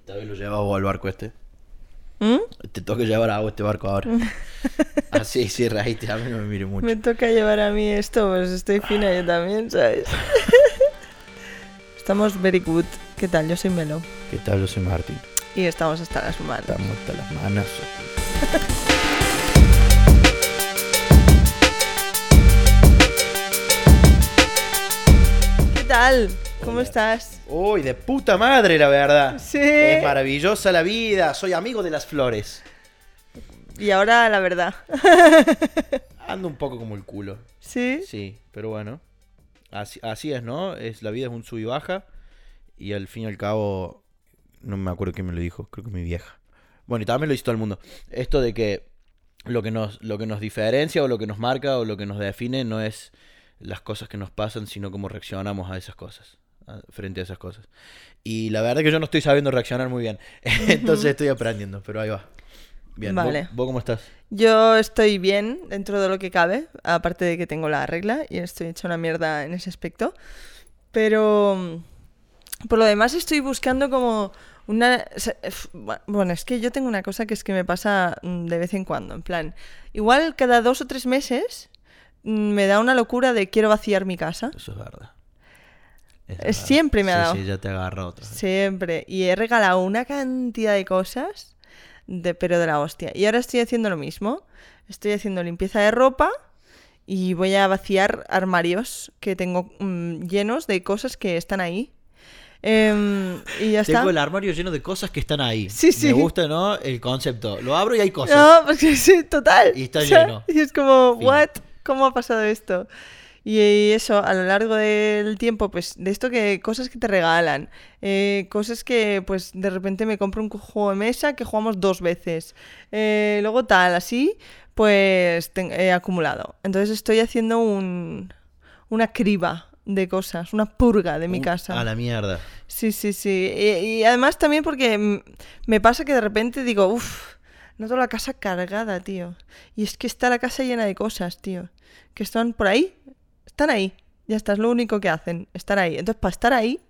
Esta vez lo llevas vos al barco este. ¿Mm? Te toca llevar a vos este barco ahora. Así, sí, reíste, a mí no me mire mucho. Me toca llevar a mí esto, pues estoy fina yo también, ¿sabes? estamos very good. ¿Qué tal? Yo soy Melo. ¿Qué tal? Yo soy Martín. Y estamos hasta las manos. Estamos hasta las manos. ¿Qué tal? ¿Cómo estás? Uy, de puta madre, la verdad. Sí. Es maravillosa la vida. Soy amigo de las flores. Y ahora la verdad. Ando un poco como el culo. ¿Sí? Sí, pero bueno. Así, así es, ¿no? Es, la vida es un sub y baja. Y al fin y al cabo, no me acuerdo quién me lo dijo, creo que mi vieja. Bueno, y también lo dice todo el mundo. Esto de que lo que nos, lo que nos diferencia o lo que nos marca o lo que nos define no es las cosas que nos pasan, sino cómo reaccionamos a esas cosas, frente a esas cosas. Y la verdad que yo no estoy sabiendo reaccionar muy bien. Entonces estoy aprendiendo, pero ahí va. Bien, ¿vos- Vale. ¿Vos, cómo estás? Yo estoy bien dentro de lo que cabe, aparte de que tengo la regla y estoy hecha una mierda en ese aspecto. Pero mm, por lo demás estoy buscando como una... bu- Bueno, es que yo tengo una cosa que es que me pasa mm, de vez en cuando, en plan, igual cada dos o tres meses mm, me da una locura de quiero vaciar mi casa. Eso es verdad. Es siempre me ha dado. Sí, ya te agarra otra. Siempre. Y he regalado una cantidad de cosas, de, pero de la hostia. Y ahora estoy haciendo lo mismo. Estoy haciendo limpieza de ropa y voy a vaciar armarios que tengo mm, llenos de cosas que están ahí. Em, y ya está. Tengo el armario lleno de cosas que están ahí. Sí, sí. Me gusta, ¿no? El concepto. Lo abro y hay cosas. No, porque sí, total. Y está O sea, lleno. Y es como, Fin. ¿what? ¿Cómo ha pasado esto? Y eso, a lo largo del tiempo, pues, de esto que cosas que te regalan, eh, cosas que, pues, de repente me compro un juego de mesa que jugamos dos veces, eh, luego tal, así, pues, he acumulado. Entonces estoy haciendo un, una criba de cosas, una purga de mi Uh, casa. A la mierda. Sí, sí, sí. Y, y además también porque me pasa que de repente digo, uff, noto la casa cargada, tío. Y es que está la casa llena de cosas, tío. Que están por ahí. Están ahí. Ya está, es lo único que hacen. Estar ahí. Entonces, para estar ahí,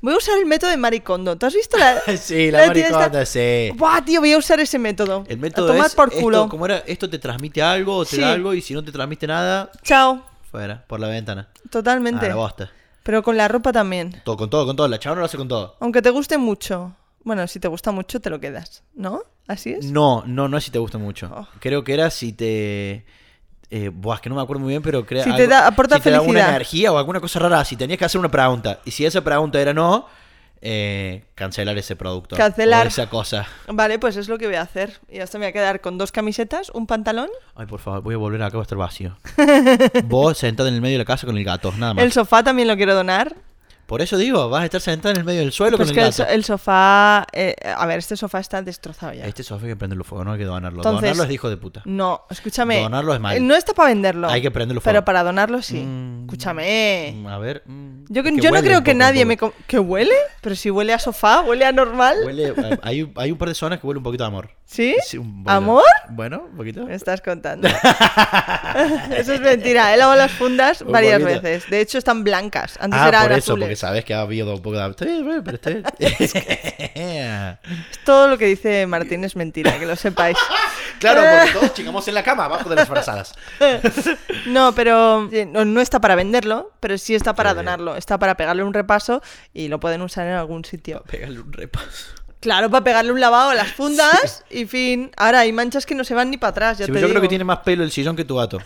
voy a usar el método de maricondo. ¿Tú has visto la...? Sí, la, esta? maricota, sí. Buah, tío, voy a usar ese método. El A método tomar es por esto, culo. ¿cómo era? Esto te transmite algo o te Sí. da algo y si no te transmite nada, Chao. fuera, por la ventana. Totalmente. A la bosta. Pero con la ropa también. Todo, con todo, con todo. La chabona lo hace con todo. Aunque te guste mucho. Bueno, si te gusta mucho, te lo quedas. ¿No? ¿Así es? No, no, no es si te gusta mucho. Oh. Creo que era si te... Eh, buah, que no me acuerdo muy bien, pero creo Si te da- aporta si te da una felicidad. energía o alguna cosa rara, si tenías que hacer una pregunta y si esa pregunta era no, eh, cancelar ese producto. Cancelar. O esa cosa. Vale, pues es lo que voy a hacer. Y hasta me voy a quedar con dos camisetas, un pantalón, Ay, por favor, voy a volver acá, va a estar vacío. Vos sentado en el medio de la casa con el gato, nada más. el sofá también lo quiero donar. Por eso digo, vas a estar sentado en el medio del suelo Pues con que el gato. so- el sofá... eh, a ver, este sofá está destrozado ya. Este sofá hay que prenderlo fuego, no hay que donarlo. Entonces- donarlo es de hijo de puta. No, escúchame. Donarlo es mal. eh, No está para venderlo. Hay que prenderlo fuego. Pero para donarlo sí. Mm. Escúchame. Mm, A ver. mm, Yo, es no creo que poco, nadie me... ¿Que huele? Pero si huele a sofá, huele a normal. Huele, eh, hay, hay un par de zonas que huele un poquito a amor. ¿Sí? Sí, un poquito. ¿Amor? Bueno, un poquito. Me estás contando. Eso es mentira. He lavado las fundas Un varias poquito. veces. De hecho, están blancas. Antes Ah, eran por eso, azules. porque sabes que ha habido un poco de... Está bien. Todo lo que dice Martín es mentira, que lo sepáis. claro, porque todos chingamos en la cama, abajo de las frazadas. No, pero eh, no, está para venderlo, pero sí está para donarlo. Está para pegarle un repaso y lo pueden usar en algún sitio. Pégale un repaso. Claro, para pegarle un lavado a las fundas y fin. Ahora hay manchas que no se van ni para atrás, ya Sí, te yo creo que tiene más pelo el sillón que tu gato.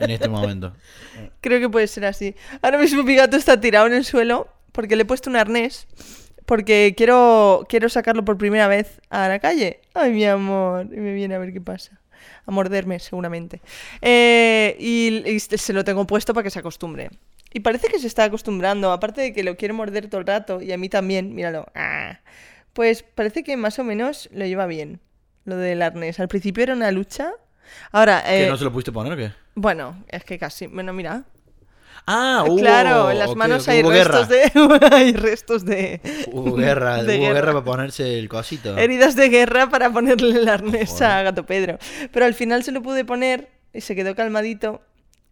en este momento. Creo que puede ser así. Ahora mismo mi gato está tirado en el suelo porque le he puesto un arnés porque quiero, quiero sacarlo por primera vez a la calle. Ay, mi amor. Y me viene a ver qué pasa. A morderme, seguramente. Eh, y, y se lo tengo puesto para que se acostumbre. Y parece que se está acostumbrando. Aparte de que lo quiere morder todo el rato. Y a mí también, míralo. Ah. Pues parece que más o menos lo lleva bien. Lo del arnés. Al principio era una lucha. Ahora, ¿Que eh, no se lo pudiste poner o qué? bueno, es que casi. Bueno, mira. Ah, hubo... Claro, en las ok, manos hay restos de. hay restos de. Hubo guerra, de hubo guerra. guerra. para ponerse el cosito. Heridas de guerra para ponerle el arnés Joder. a Gato Pedro. Pero al final se lo pude poner y se quedó calmadito.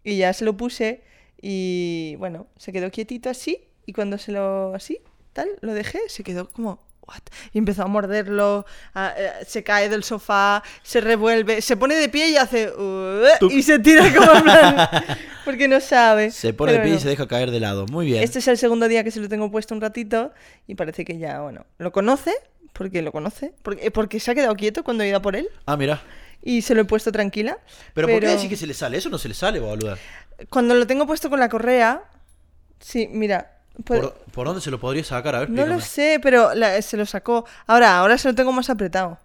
Y ya se lo puse. Y bueno, se quedó quietito así. Y cuando se lo. así, tal, lo dejé, se quedó como. What? Y empezó a morderlo, a- eh, se cae del sofá, se revuelve, se pone de pie y hace... "Uh", y se tira como en plan, porque no sabe. Se pone de Pero pie y bueno. se deja caer de lado. Muy bien. Este es el segundo día que se lo tengo puesto un ratito y parece que ya, bueno, lo conoce, porque lo conoce, porque, eh, porque se ha quedado quieto cuando he ido a por él Ah, mira. y se lo he puesto tranquila. Pero, ¿por qué decir que se le sale? Eso no se le sale, boluda. Cuando lo tengo puesto con la correa, sí, mira, ¿Por, por dónde se lo podría sacar? A ver, no lo sé, pero la- se lo sacó. Ahora, ahora se lo tengo más apretado.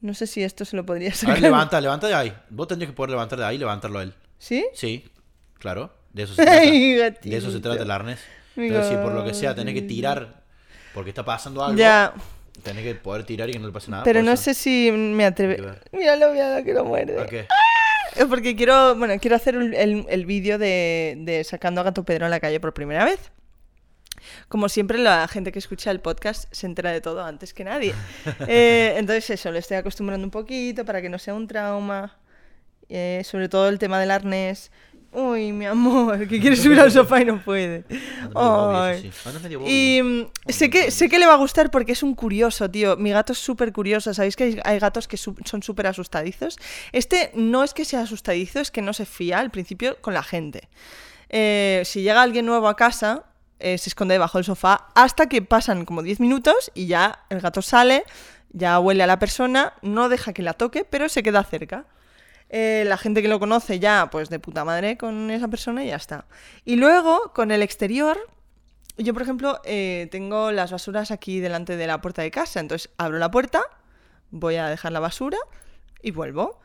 No sé si esto se lo podría A sacar. ver, levanta, levanta de ahí. Vos tendrías que poder levantar de ahí y levantarlo a él. ¿Sí? Sí, claro. De eso se trata. De eso se trata el arnés. Pero si por lo que sea tenés que tirar porque está pasando algo, Ya, tenés que poder tirar y que no le pase nada. pero no eso. sé si me atreve. ver. Míralo, míralo que lo muerde. ¿A qué? Es Porque quiero, bueno, quiero hacer el, el- el vídeo de, de sacando a Gato Pedro en la calle por primera vez. Como siempre, la gente que escucha el podcast se entera de todo antes que nadie. Eh, entonces, eso, le estoy acostumbrando un poquito para que no sea un trauma. Eh, sobre todo el tema del arnés. Uy, mi amor, que quiere subir al sofá y no puede. Ay. Y mm, sé que, sé que le va a gustar porque es un curioso, tío. Mi gato es súper curioso. ¿Sabéis que hay, hay gatos que son súper asustadizos? Este no es que sea asustadizo, es que no se fía al principio con la gente. Eh, si llega alguien nuevo a casa, eh, se esconde debajo del sofá hasta que pasan como 10 minutos y ya el gato sale, ya huele a la persona, no deja que la toque, pero se queda cerca. Eh, la gente que lo conoce ya, pues de puta madre con esa persona y ya está. Y luego, con el exterior, yo, por ejemplo, eh, tengo las basuras aquí delante de la puerta de casa. Entonces abro la puerta, voy a dejar la basura y vuelvo.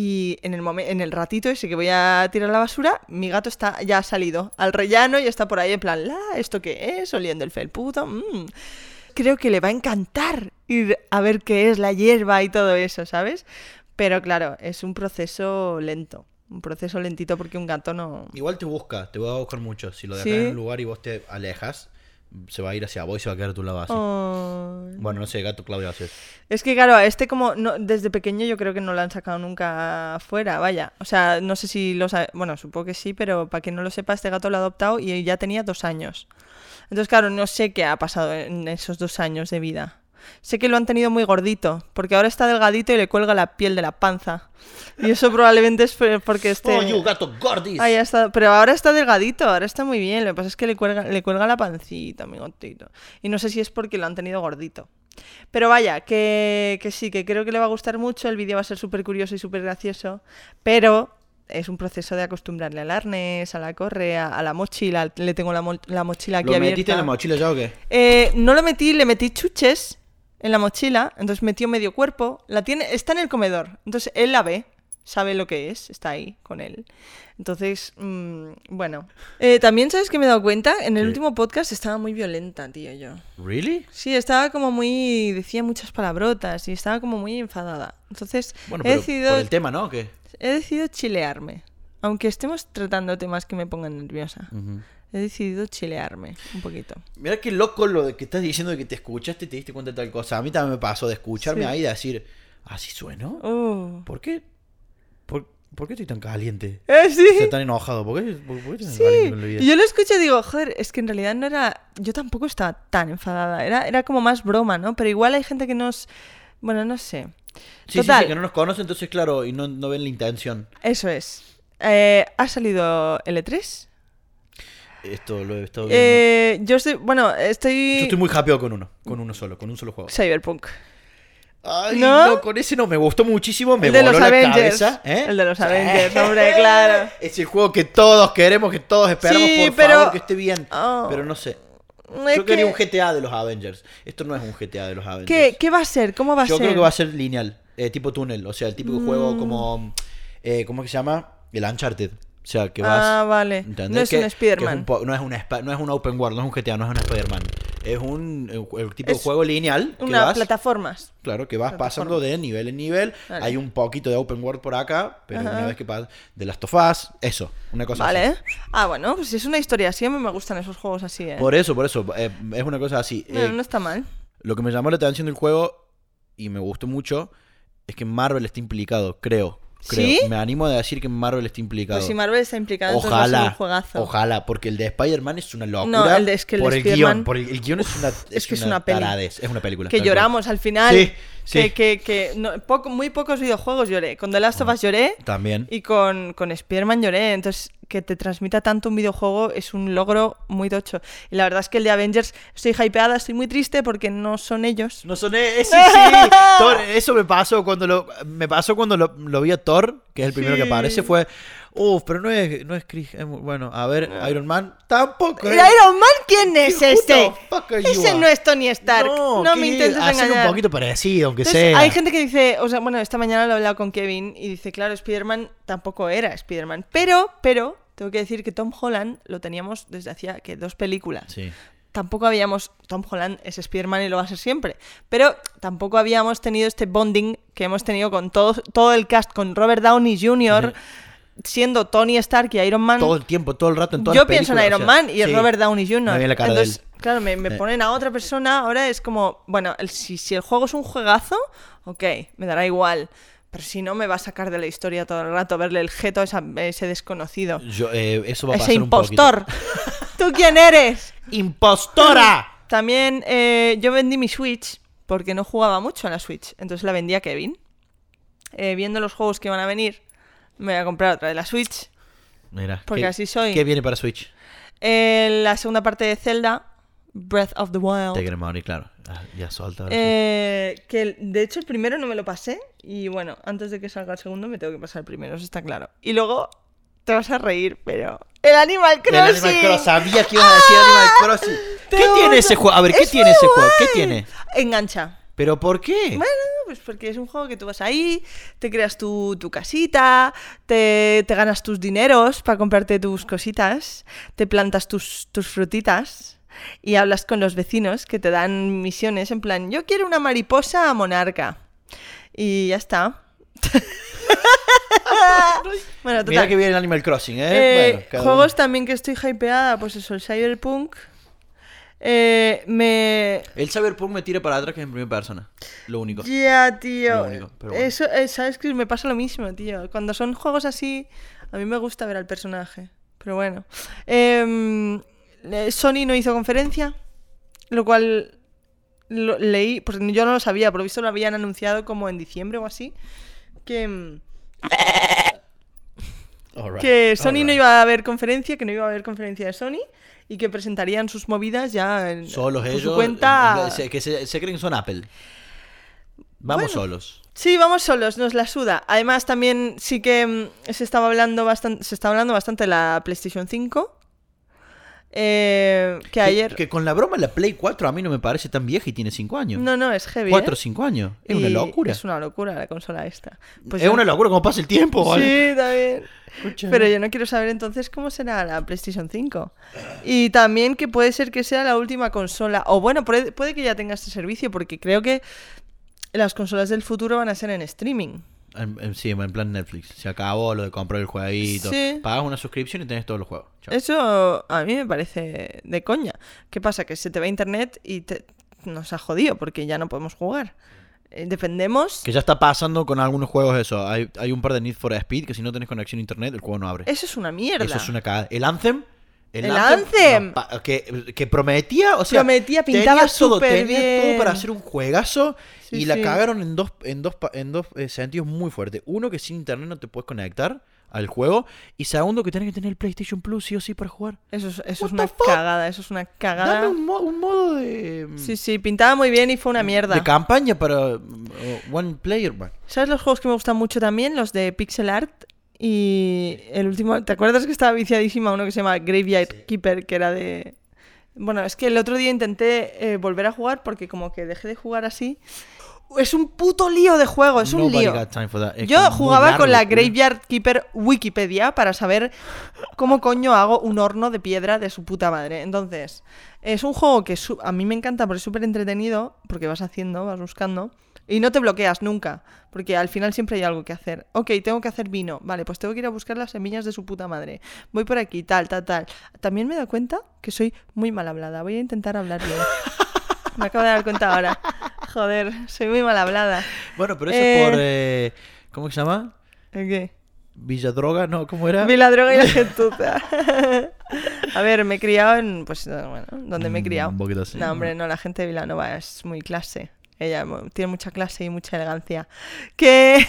Y en el, momen- en el ratito ese que voy a tirar la basura, mi gato está ya ha salido al rellano y está por ahí en plan, "La, ¿esto qué es? Oliendo el felpudo. mm". Creo que le va a encantar ir a ver qué es la hierba y todo eso, ¿sabes? Pero claro, es un proceso lento. Un proceso lentito porque un gato no... Igual te busca, te va a buscar mucho. Si lo dejas ¿Sí? en un lugar y vos te alejas, se va a ir hacia vos y se va a quedar a tu lado así. Bueno, no sé, gato Claudio hace. Es que claro, este como no, desde pequeño yo creo que no lo han sacado nunca fuera, vaya. O sea, no sé si lo sabe, bueno, supongo que sí, pero para quien no lo sepa, este gato lo ha adoptado y ya tenía dos años. Entonces, claro, no sé qué ha pasado en esos dos años de vida. Sé que lo han tenido muy gordito, porque ahora está delgadito y le cuelga la piel de la panza. Y eso probablemente es por- porque este... Oh, you gato gordis. Ahí está, pero ahora está delgadito, ahora está muy bien. Lo que pasa es que le cuelga, le cuelga la pancita, mi gatito. Y no sé si es porque lo han tenido gordito. Pero vaya, que, que sí, que creo que le va a gustar mucho. El vídeo va a ser súper curioso y súper gracioso. Pero es un proceso de acostumbrarle al arnés, a la correa, a la mochila. Le tengo la, mo- la mochila aquí ¿Lo abierta. metiste en la mochila ya o qué? Eh, no lo metí, le metí chuches en la mochila, entonces metió medio cuerpo. La tiene, está en el comedor, entonces él la ve, sabe lo que es, está ahí con él. Entonces, mm, bueno. Eh, También sabes que me he dado cuenta, en el ¿Qué? último podcast estaba muy violenta, tío, yo. ¿Really? Sí, estaba como muy, decía muchas palabrotas y estaba como muy enfadada. Entonces, Bueno, he pero decidido, por el tema, ¿no? ¿O qué? he decidido chilearme. Aunque estemos tratando temas que me pongan nerviosa. He decidido chilearme un poquito. Mira qué loco lo de que estás diciendo de que te escuchaste y te diste cuenta de tal cosa. A mí también me pasó de escucharme Sí. ahí y de decir, ¿así sueno? Oh. ¿Por qué? ¿Por, por qué estoy tan caliente? Eh, sí. Estoy tan enojado. ¿Por qué, por, por qué estoy tan caliente Sí, con la vida? y yo lo escucho y digo, joder, es que en realidad no era. Yo tampoco estaba tan enfadada. Era, era como más broma, ¿no? Pero igual hay gente que nos. Bueno, no sé. Sí, sí, Total. sí, que no nos conocen, entonces, claro, y no, no ven la intención. Eso es. Eh, ha salido L3. Esto lo he estado viendo. Eh, yo estoy. Bueno, estoy. Yo estoy muy happy con uno, con uno solo, con un solo juego. Cyberpunk. Ay, ¿No? no, con ese no me gustó muchísimo, me El de voló los la Avengers. cabeza. ¿eh? El de los. Avengers, hombre, claro. Es el juego que todos queremos, que todos esperamos, Sí, por pero- favor, que esté bien. Oh. Pero no sé. Es Yo quería que- un GTA de los Avengers. Esto no es un GTA de los Avengers. ¿Qué, ¿Qué va a ser? ¿Cómo va a Yo ser? creo que va a ser lineal, eh, tipo túnel. O sea, el típico juego como. Eh, ¿Cómo es que se llama? El Uncharted. O sea, que vas. Ah, vale. No es Que- un no, es un, spa- no es un open world, no es un GTA, no es un Spider-Man. Es un el, el tipo de juego lineal. Que Una vas, plataformas. Claro, que vas pasando de nivel en nivel. Vale. Hay un poquito de open world por acá, pero Ajá. una vez que pasas de las tofás, eso, una cosa Vale. así. Ah, bueno, pues es una historia así, a mí me gustan esos juegos así, ¿eh? Por eso, por eso, eh, es una cosa así. Bueno, Eh, no está mal. Lo que me llamó la atención del juego y me gustó mucho es que Marvel está implicado, creo. Creo. ¿Sí? Me animo a decir que Marvel está implicado. Pues si Marvel está implicado, Ojalá, un juegazo. ojalá, porque el de Spider-Man es una locura. No, el de- es que el por de el Spider-Man- guion, por el, el guion es una es, que es una, una peli. taradez, es una película. Que cual. lloramos al final. Sí, sí. Que, que, que no- poco- muy pocos videojuegos lloré. Con The Last of Us lloré También. y con, con Spider-Man lloré. Entonces, que te transmita tanto un videojuego es un logro muy tocho. Y la verdad es que el de Avengers estoy hypeada, estoy muy triste porque no son ellos. No son eh, sí, sí. Thor, eso me pasó cuando lo me pasó cuando lo, lo vi a Thor, que es el primero que aparece, fue Uf, pero no es, no es Chris Hemsworth. Bueno, a ver, Iron Man tampoco. ¿El es- Iron Man quién es este? Ese no es Tony Stark. No, me intentes Hacen engañar. un poquito parecido, aunque Entonces, sea. hay gente que dice, o sea, bueno, esta mañana lo he hablado con Kevin y dice, claro, Spider-Man tampoco era Spider-Man. Pero, pero, tengo que decir que Tom Holland lo teníamos desde hacía que dos películas. Sí. Tampoco habíamos, Tom Holland es Spider-Man y lo va a ser siempre, pero tampoco habíamos tenido este bonding que hemos tenido con todo, todo el cast, con Robert Downey Jr., siendo Tony Stark y Iron Man. Todo el tiempo, todo el rato en todas Yo las pienso en Iron o sea, Man y en sí. Robert Downey Jr. Me la cara de Entonces, él. claro, me, me Eh. ponen a otra persona. Ahora es como, bueno, el- si, si el juego es un juegazo, ok, me dará igual. Pero si no, me va a sacar de la historia todo el rato, verle el jeto a esa- ese desconocido. Yo, eh, eso va a Ese pasar un poquito. impostor. ¿Tú quién eres? ¡Impostora! También eh, yo vendí mi Switch porque no jugaba mucho a la Switch. Entonces la vendí a Kevin. Eh, viendo los juegos que van a venir, me voy a comprar otra de la Switch. Mira, Porque ¿qué- así soy. ¿Qué viene para Switch? Eh, la segunda parte de Zelda, Breath of the Wild. Te queremos morir, claro. Ah, ya ahora sí. Eh, que el- de hecho el primero no me lo pasé y bueno, antes de que salga el segundo me tengo que pasar el primero, eso está claro. Y luego te vas a reír, pero el Animal El Crossing. Animal Crossing. Sabía que ibas a decir Animal Crossing. Te ¿Qué tiene ese juego? A ver, ¿qué Es tiene ese juego? ¿Qué tiene? Engancha. ¿Pero por qué? Bueno, pues porque es un juego que tú vas ahí, te creas tu, tu casita, te, te ganas tus dineros para comprarte tus cositas, te plantas tus, tus frutitas y hablas con los vecinos que te dan misiones en plan, yo quiero una mariposa monarca. Y ya está. bueno, Mira que viene el Animal Crossing, ¿eh? Eh, Bueno, juegos uno. también que estoy hypeada, pues eso, el Cyberpunk. Eh, me, El Cyberpunk me tira para atrás que es en primera persona. Lo único. Ya, tío. Lo único, pero bueno. Eso, eh, ¿sabes que Me pasa lo mismo, tío. Cuando son juegos así, a mí me gusta ver al personaje. Pero bueno. Em, eh, Sony no hizo conferencia, lo cual lo- leí, pues yo no lo sabía, por lo visto lo habían anunciado como en diciembre o así, que, Alright, que Sony no iba a haber conferencia, que no iba a haber conferencia de Sony y que presentarían sus movidas ya en, Solos por ellos. su cuenta. que se, se creen que son Apple. Vamos Bueno. solos. Sí, vamos solos, nos la suda. Además, también sí que mm, se estaba hablando bastante, se está hablando bastante de la PlayStation 5. Eh, que Que- ayer. Que, con la broma la Play 4 a mí no me parece tan vieja y tiene 5 años. No, no, es heavy. 4 o ¿eh? 5 años. Es una locura. Es una locura la consola esta. Pues es yo- una locura como pasa el tiempo, ¿vale? Sí, también. Pero yo no quiero saber entonces cómo será la PlayStation 5. Y también que puede ser que sea la última consola. O bueno, puede, puede que ya tenga este servicio, porque creo que las consolas del futuro van a ser en streaming. En, en- sí, en plan Netflix. Se acabó lo de comprar el jueguito. Sí. Pagas una suscripción y tenés todos los juegos. Chao. Eso a mí me parece de coña. ¿Qué pasa? Que se te va internet y te- nos ha jodido porque ya no podemos jugar. Eh, Dependemos. Que ya está pasando con algunos juegos eso. Hay, hay un par de Need for Speed que si no tenés conexión a internet el juego no abre. Eso es una mierda. Eso es una cagada. El Anthem. El Anthem. no, que, que prometía, o sea, Prometía, pintaba tenía todo, tenía todo bien. para hacer un juegazo Sí, y la sí. cagaron en dos, en dos, en dos eh, sentidos muy fuertes. Uno, que sin internet no te puedes conectar al juego. Y segundo, que tenés que tener el PlayStation Plus sí o sí para jugar. Eso es, eso es una cagada. Eso es una cagada. Dame un, mo- un modo de, Sí, sí, pintaba muy bien y fue una mierda. de campaña para uh, One Player. ¿Sabes los juegos que me gustan mucho también? Los de pixel art. Y el último, ¿te acuerdas que estaba viciadísima uno que se llama Graveyard Keeper, que era de... Bueno, es que el otro día intenté eh, volver a jugar porque como que dejé de jugar así. Es un puto lío de juego, es un lío. Yo jugaba largo, con la. Graveyard Keeper Wikipedia para saber cómo coño hago un horno de piedra de su puta madre. Entonces, es un juego que a mí me encanta porque es súper entretenido, porque vas haciendo, vas buscando, y no te bloqueas nunca, porque al final siempre hay algo que hacer. Ok, tengo que hacer vino, vale, pues tengo que ir a buscar las semillas de su puta madre. Voy por aquí, tal, tal, tal. También me he dado cuenta que soy muy mal hablada, voy a intentar hablar bien. Me acabo de dar cuenta ahora. Joder, soy muy mal hablada. Bueno, pero eso Eh, es por. eh, ¿Cómo se llama? ¿El qué? Villa Droga, ¿no? ¿Cómo era? Vi la droga y la gentuza. A ver, me he criado en, pues, eh, bueno, donde me he Mm, criado. un poquito así, No, ¿no? hombre, no, la gente de Vilanova es muy clase. Ella tiene mucha clase y mucha elegancia. Que...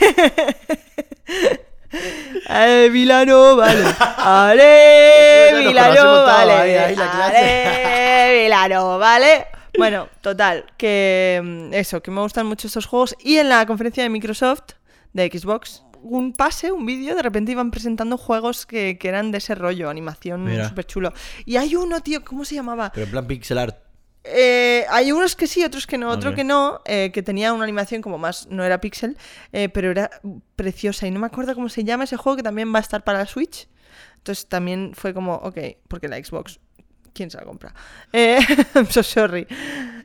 Vilanova, vale. Ale, todos, vale. Ale, Vilanova, vale. Bueno, total, que mm, eso, que me gustan mucho estos juegos. Y en la conferencia de Microsoft, de Xbox, un pase, un vídeo, de repente iban presentando juegos que, que eran de ese rollo, animación súper chulo. Y hay uno, tío, ¿cómo se llamaba? Pero en plan pixel art. Eh, hay unos que sí, otros que no, otro que no, eh, que tenía una animación como más, no era pixel, eh, pero era preciosa y no me acuerdo cómo se llama ese juego que también va a estar para la Switch. Entonces también fue como, ok, porque la Xbox, ¿quién se la compra? Eh, I'm so sorry.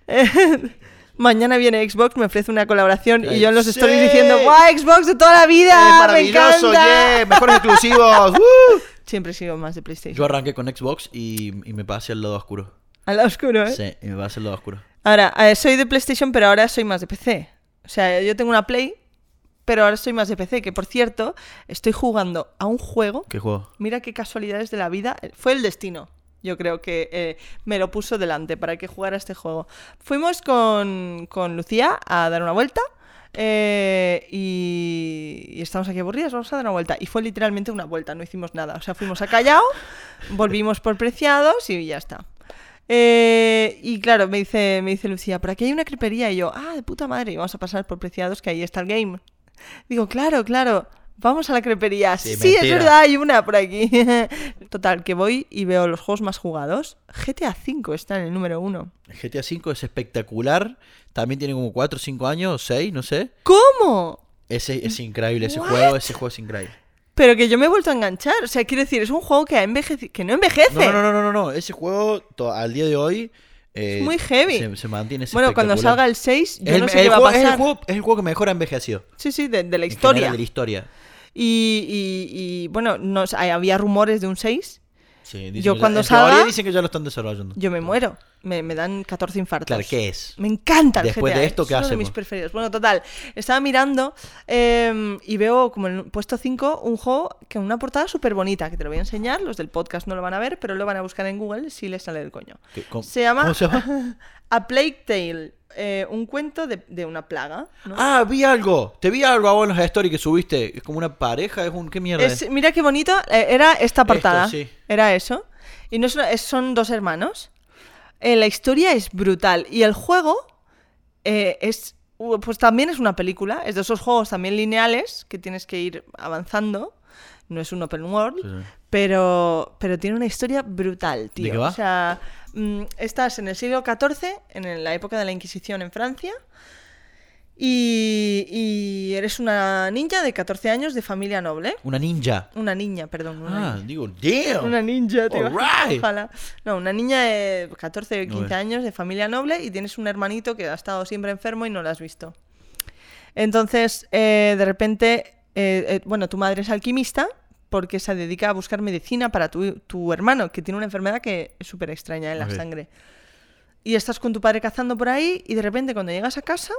Eh, mañana viene Xbox, me ofrece una colaboración y yo en los ¡Sí! stories diciendo, ¡guau, Xbox de toda la vida! ¡Es ¡Me maravilloso! encanta! ¡Yeah! ¡Mejores exclusivos! ¡Uh! Siempre sigo más de PlayStation. Yo arranqué con Xbox y, y me pasé al lado oscuro. Al lado oscuro, ¿eh? Sí, y me pasé al lado oscuro. Ahora, eh, soy de PlayStation, pero ahora soy más de PC. O sea, yo tengo una Play, pero ahora soy más de PC. Que por cierto, estoy jugando a un juego. ¿Qué juego? Mira qué casualidades de la vida. Fue el destino. Yo creo que eh, me lo puso delante para que jugara este juego. Fuimos con, con Lucía a dar una vuelta. eh, y, y estamos aquí aburridas, vamos a dar una vuelta. Y fue literalmente una vuelta, no hicimos nada. O sea, fuimos a Callao, volvimos por Preciados y ya está. Eh, y claro, me dice, me dice Lucía, por aquí hay una crepería. Y yo, ah, de puta madre, y vamos a pasar por Preciados, que ahí está el game. Digo, claro, claro, vamos a la crepería. Sí, Sí, es verdad, hay una por aquí. Total, que voy y veo los juegos más jugados. GTA V está en el número uno. GTA V es espectacular. También tiene como 4 o 5 años, 6, no sé. ¿Cómo? Ese es increíble, ese What? juego, ese juego es increíble. Pero que yo me he vuelto a enganchar. O sea, quiero decir, es un juego que ha envejecido. Que no envejece. No, no, no, no, no, no. Ese juego to- al día de hoy eh, muy heavy. Se, se mantiene. es bueno, cuando espectacular. salga el 6, yo Es el- no sé el qué va a juego- es el pasar. juego- es el juego que mejor ha envejecido. Sí, sí, de, de la en historia. general, de la historia. Y, y- y, bueno, no, sé, había rumores de un 6. Sí, dicen Yo que ya- cuando en teoría salga- dicen que ya lo están desarrollando. Yo me muero. Me, me dan 14 infartos. Claro, ¿qué es? Me encanta el Después GTA, de esto, es ¿qué uno de mis preferidos. Bueno, total, estaba mirando em, y veo como en el puesto 5 un juego que una portada súper bonita, que te lo voy a enseñar, los del podcast no lo van a ver, pero lo van a buscar en Google si les sale del coño. ¿Qué- cómo- Se llama, ¿Cómo se llama? A Plague Tale, eh, un cuento de, de una plaga. ¿no? Ah, vi algo. Te vi algo a vos en los stories que subiste. Es como una pareja, es un. ¿Qué mierda? Es- mira qué bonito, eh, era esta portada, sí. era eso. Y no es es- son dos hermanos. Eh, la historia es brutal y el juego eh, es, pues también es una película, es de esos juegos también lineales que tienes que ir avanzando. No es un open world, Sí, sí. pero, pero tiene una historia brutal, tío. qué va? O sea, mm, estás en el siglo XIV, en la época de la Inquisición en Francia, y, y eres una ninja de 14 años de familia noble. Una ninja. Una niña, perdón. Una, Ah, niña. digo, damn. Una ninja, tío. Alright. Ojalá. No, una niña de 14 o 15 Ok. años de familia noble y tienes un hermanito que ha estado siempre enfermo y no lo has visto. Entonces, eh, de repente, eh, eh, bueno, tu madre es alquimista porque se dedica a buscar medicina para tu, tu hermano, que tiene una enfermedad que es súper extraña en la sangre. Y estás con tu padre cazando por ahí y de repente cuando llegas a casa,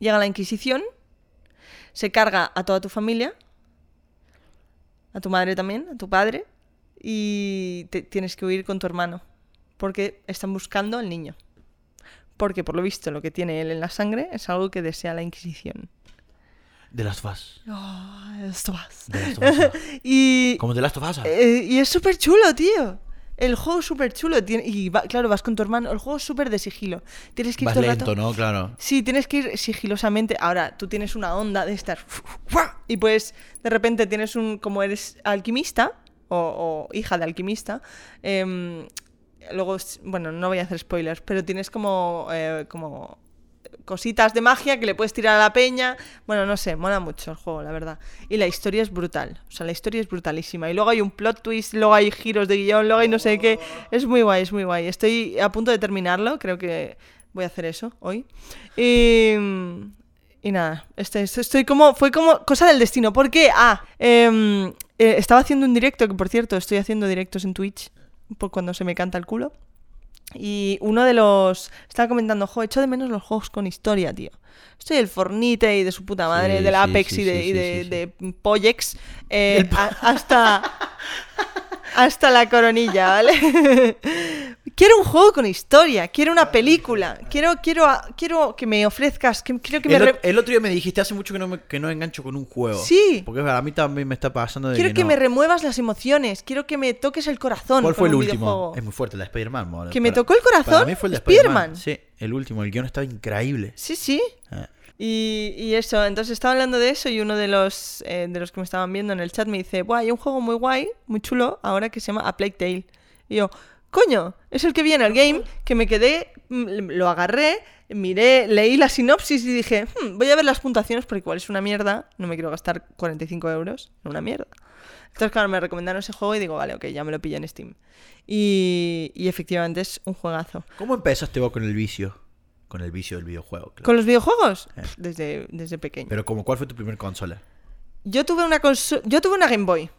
llega la Inquisición, se carga a toda tu familia, a tu madre también, a tu padre, y te- tienes que huir con tu hermano, porque están buscando al niño. Porque por lo visto lo que tiene él en la sangre es algo que desea la Inquisición. De Last of Us. Oh, esto vas. De Last of Us. y, Como de Last of Us. eh, y es súper chulo, tío. El juego es súper chulo. y va- claro, vas con tu hermano. El juego es súper de sigilo. Tienes que ir Vas todo lento, rato- ¿no? Claro. Sí, tienes que ir sigilosamente. Ahora, tú tienes una onda de estar. Y pues, de repente tienes un. Como eres alquimista, o, o hija de alquimista, em, luego, bueno, no voy a hacer spoilers, pero tienes como. eh, como cositas de magia que le puedes tirar a la peña. Bueno, no sé, mola mucho el juego, la verdad. Y la historia es brutal. O sea, la historia es brutalísima. Y luego hay un plot twist, luego hay giros de guion, luego hay no sé qué. Es muy guay, es muy guay. Estoy a punto de terminarlo, creo que voy a hacer eso hoy. Y, y nada, este, esto- estoy como, fue como cosa del destino. ¿Por qué? Ah, em, eh, estaba haciendo un directo, que por cierto, estoy haciendo directos en Twitch por cuando se me canta el culo. Y uno de los... Estaba comentando, jo, echo de menos los juegos con historia, tío. Estoy del Fornite y de su puta madre, Sí, del Apex sí, y de, sí, y de, de Poyex, eh, a- hasta... hasta la coronilla, ¿vale? quiero un juego con historia, quiero una película, quiero, quiero, quiero que me ofrezcas, que, quiero que me... El, re- el otro día me dijiste hace mucho que no, me, que no engancho con un juego. Sí. Porque a mí también me está pasando de Quiero que, que no. me remuevas las emociones, quiero que me toques el corazón. ¿Cuál fue el último? videojuego. Es muy fuerte, la de Spider-Man. ¿Que me tocó el corazón? Para mí fue el de Spider-Man. Spider-Man. Sí, el último. El guion estaba increíble. Sí, sí. Ah. Y, y eso, entonces estaba hablando de eso y uno de los, eh, de los que me estaban viendo en el chat me dice, Buah, hay un juego muy guay, muy chulo, ahora que se llama A Plague Tale. Y yo, coño, es el que vi en el game, que me quedé, mm, lo agarré, miré, leí la sinopsis y dije, "Hmm, voy a ver las puntuaciones porque igual es una mierda, no me quiero gastar 45 euros en una mierda. Entonces, claro, me recomendaron ese juego y digo, vale, ok, ya me lo pillé en Steam. Y, y efectivamente es un juegazo. ¿Cómo empezaste vos con el vicio? Con el vicio del videojuego. claro. ¿Con los videojuegos? Eh. Desde, desde pequeño. Pero como, ¿cuál fue tu primer consola? Yo tuve una conso- yo tuve una Game Boy.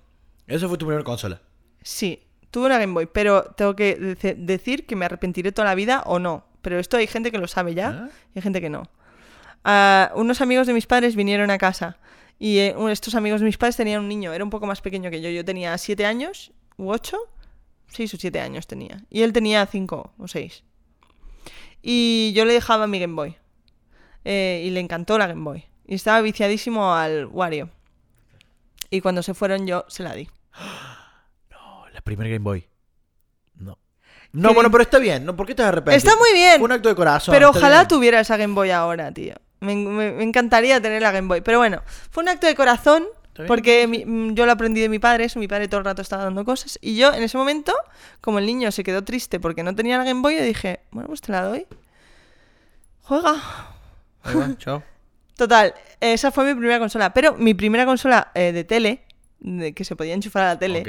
Esa fue tu primera consola. Sí, tuve una Game Boy, pero tengo que decir que me arrepentiré toda la vida o no. Pero esto hay gente que lo sabe ya ¿Ah? y hay gente que no. Ah, unos amigos de mis padres vinieron a casa y eh, estos amigos de mis padres tenían un niño, era un poco más pequeño que yo. Yo tenía siete años u ocho, seis o siete años tenía. Y él tenía cinco o seis. Y yo le dejaba mi Game Boy. Eh, y le encantó la Game Boy. Y estaba viciadísimo al Wario. Y cuando se fueron yo se la di. Primera Game Boy. No. No, bueno, pero está bien. ¿no? ¿Por qué te arrepientes? Está muy bien. Fue un acto de corazón. Pero ojalá bien. tuviera esa Game Boy ahora, tío. Me, me- me encantaría tener la Game Boy. Pero bueno, fue un acto de corazón. Porque mi- mm, yo lo aprendí de mi padre, eso, mi padre todo el rato estaba dando cosas. Y yo en ese momento, como el niño se quedó triste porque no tenía la Game Boy, yo dije, bueno, pues te la doy. Juega. Ahí va, chao. Total, esa fue mi primera consola. Pero mi primera consola eh, de tele, de que se podía enchufar a la tele.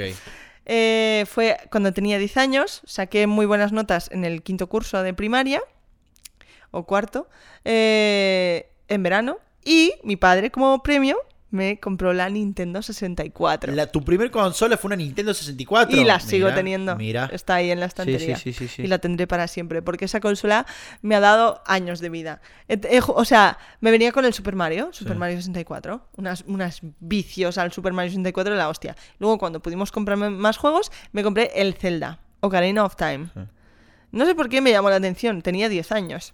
Eh, fue cuando tenía 10 años, saqué muy buenas notas en el quinto curso de primaria, o cuarto, eh, en verano, y mi padre como premio me compró la Nintendo 64. La- tu primer consola fue una Nintendo 64. y la sigo teniendo. Mira. Está ahí en la estantería. sí, sí, sí. Y la tendré para siempre, porque esa consola me ha dado años de vida. Ju- o sea, me venía con el Super Mario, Super. Mario 64, unas, unas vicios al Super Mario 64 de la hostia. Luego, cuando pudimos comprarme más juegos, me compré el Zelda, Ocarina of Time. No sé por qué me llamó la atención, tenía 10 años.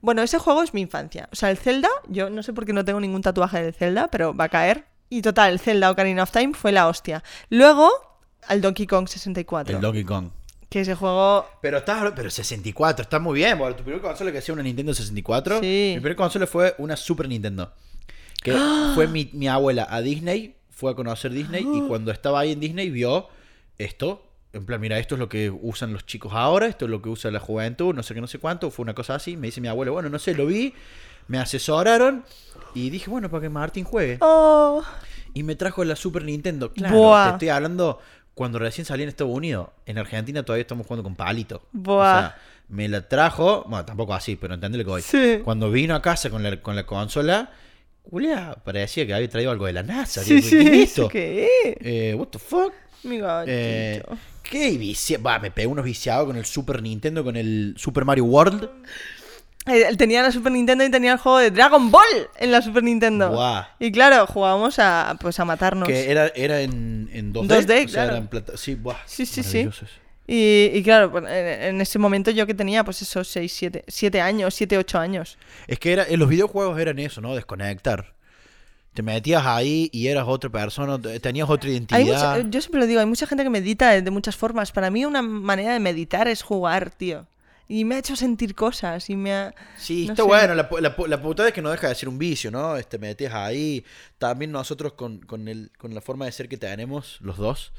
Bueno, ese juego es mi infancia. O sea, el Zelda, yo no sé por qué no tengo ningún tatuaje del Zelda, pero va a caer. Y total, el Zelda Ocarina of Time fue la hostia. Luego, al Donkey Kong 64. El Donkey Kong. que ese juego Pero estás, pero 64, está muy bien. Tu primer consola que sea una Nintendo 64. Sí. Mi primer consola fue una Super Nintendo. Que fue mi, mi abuela a Disney, fue a conocer Disney y cuando estaba ahí en Disney vio esto. En plan, mira, esto es lo que usan los chicos ahora, esto es lo que usa la juventud, no sé qué, no sé cuánto. Fue una cosa así. Me dice mi abuelo, bueno, no sé, lo vi, me asesoraron y dije, bueno, para que Martín juegue. Oh, Y me trajo la Super Nintendo. Claro, Buah. te estoy hablando cuando recién salí en Estados Unidos. En Argentina todavía estamos jugando con palito. Buah. O sea, me la trajo, bueno, tampoco así, pero entendé lo que voy. Sí. Cuando vino a casa con la, con la consola, Julia parecía que había traído algo de la NASA. sí, ¿Qué, sí, es esto? ¿qué? Eh, what the fuck? Mi gatito. Eh, ¿Qué vicia? Va, me pegué unos viciados con el Super Nintendo, con el Super Mario World. Eh, tenía la Super Nintendo y tenía el juego de Dragon Ball en la Super Nintendo. Buah. Y claro, jugábamos a pues a matarnos. Que era, era en, en 2D. 2D, o sea, claro. era en plata- Sí, buah, Sí, sí, sí. eso. Y, y claro, pues, en, en ese momento yo que tenía pues esos 6, 7, 7 años, 7, 8 años. Es que era, en los videojuegos eran eso, ¿no? Desconectar. Te metías ahí y eras otra persona, te- tenías otra identidad. mucha- yo siempre lo digo, hay mucha gente que medita de, de muchas formas. Para mí una manera de meditar es jugar, tío. Y me ha hecho sentir cosas y me ha... Sí, no está sé. bueno. La, la, la putada es que no deja de ser un vicio, ¿no? Este, me metías ahí. También nosotros con, con, el, con la forma de ser que tenemos, los dos,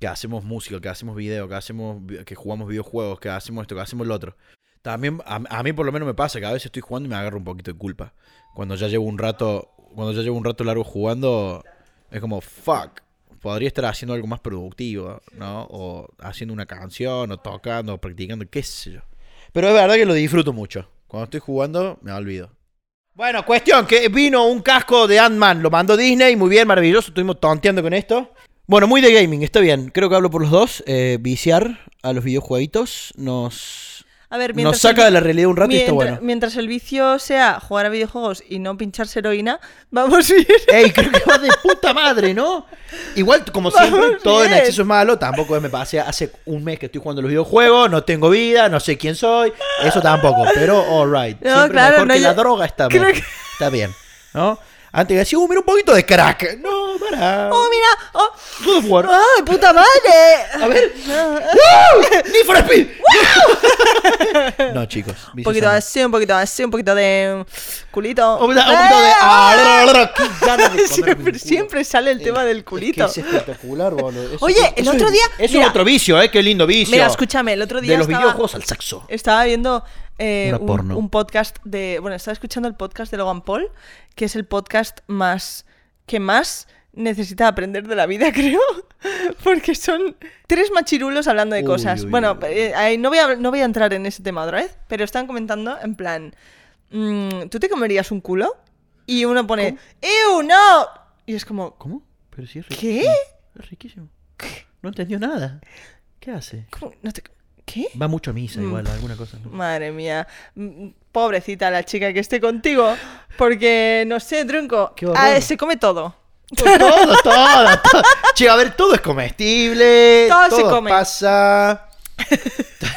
que hacemos música, que hacemos video, que hacemos que jugamos videojuegos, que hacemos esto, que hacemos lo otro. También a, a mí por lo menos me pasa que a veces estoy jugando y me agarro un poquito de culpa. Cuando ya llevo un rato, cuando ya llevo un rato largo jugando, es como fuck. Podría estar haciendo algo más productivo, ¿no? O haciendo una canción, o tocando, o practicando, qué sé yo. Pero es verdad que lo disfruto mucho. Cuando estoy jugando, me olvido. Bueno, cuestión, que vino un casco de Ant-Man, lo mandó Disney, muy bien, maravilloso, estuvimos tonteando con esto. Bueno, muy de gaming, está bien, creo que hablo por los dos. Eh, viciar a los videojueguitos nos, A ver, Nos mientras saca el- de la realidad un rato y está mientras, bueno. mientras el vicio sea jugar a videojuegos y no pincharse heroína, vamos bien. Ey, creo que va de puta madre, ¿no? Igual, como siempre, Vamos todo en bien. exceso es malo. Tampoco me pasé hace un mes que estoy jugando los videojuegos, no tengo vida, no sé quién soy. Eso tampoco, pero alright. No, Siempre claro, mejor no que la hay- droga está, creo que- está bien, ¿no? Antes decir, uh, mira un poquito de crack. No, para. ¡Oh, mira! ¡Oh! God of War. ¡Ay, puta madre! A ver. ¡Need for Speed! no, chicos. Un poquito así, un poquito así, un poquito de culito. Un poquito un poquito de. ¡Ah! ¡Qué ganas de comerme siempre, siempre sale el tema del Es que culito. es espectacular, boludo. Eso- Oye, el otro día- Es mira. otro vicio, ¿eh? Qué lindo vicio. Mira, escúchame, el otro día De los estaba, videojuegos al sexo. estaba viendo eh, un, un podcast de... Bueno, estaba escuchando el podcast de Logan Paul, que es el podcast más... que más necesita aprender de la vida, creo. Porque son tres machirulos hablando de Uy, cosas. uy, bueno, eh, no, voy a, no voy a entrar en ese tema otra vez, pero están comentando en plan... mm, ¿Tú te comerías un culo? Y uno pone... ¡Ew, no! Y es como... ¿Cómo? Pero sí es ¿Qué? riquísimo. Es riquísimo. No entendió nada. ¿Qué hace? ¿cómo? No te- ¿Qué? Va mucho a misa, Mm. igual, alguna cosa. ¿no? Madre mía, Mm, pobrecita la chica que esté contigo, porque no sé, Qué horror. ah, se come todo. Todo, todo, todo. Che, a ver, todo es comestible. Todo Todo, se come. pasa.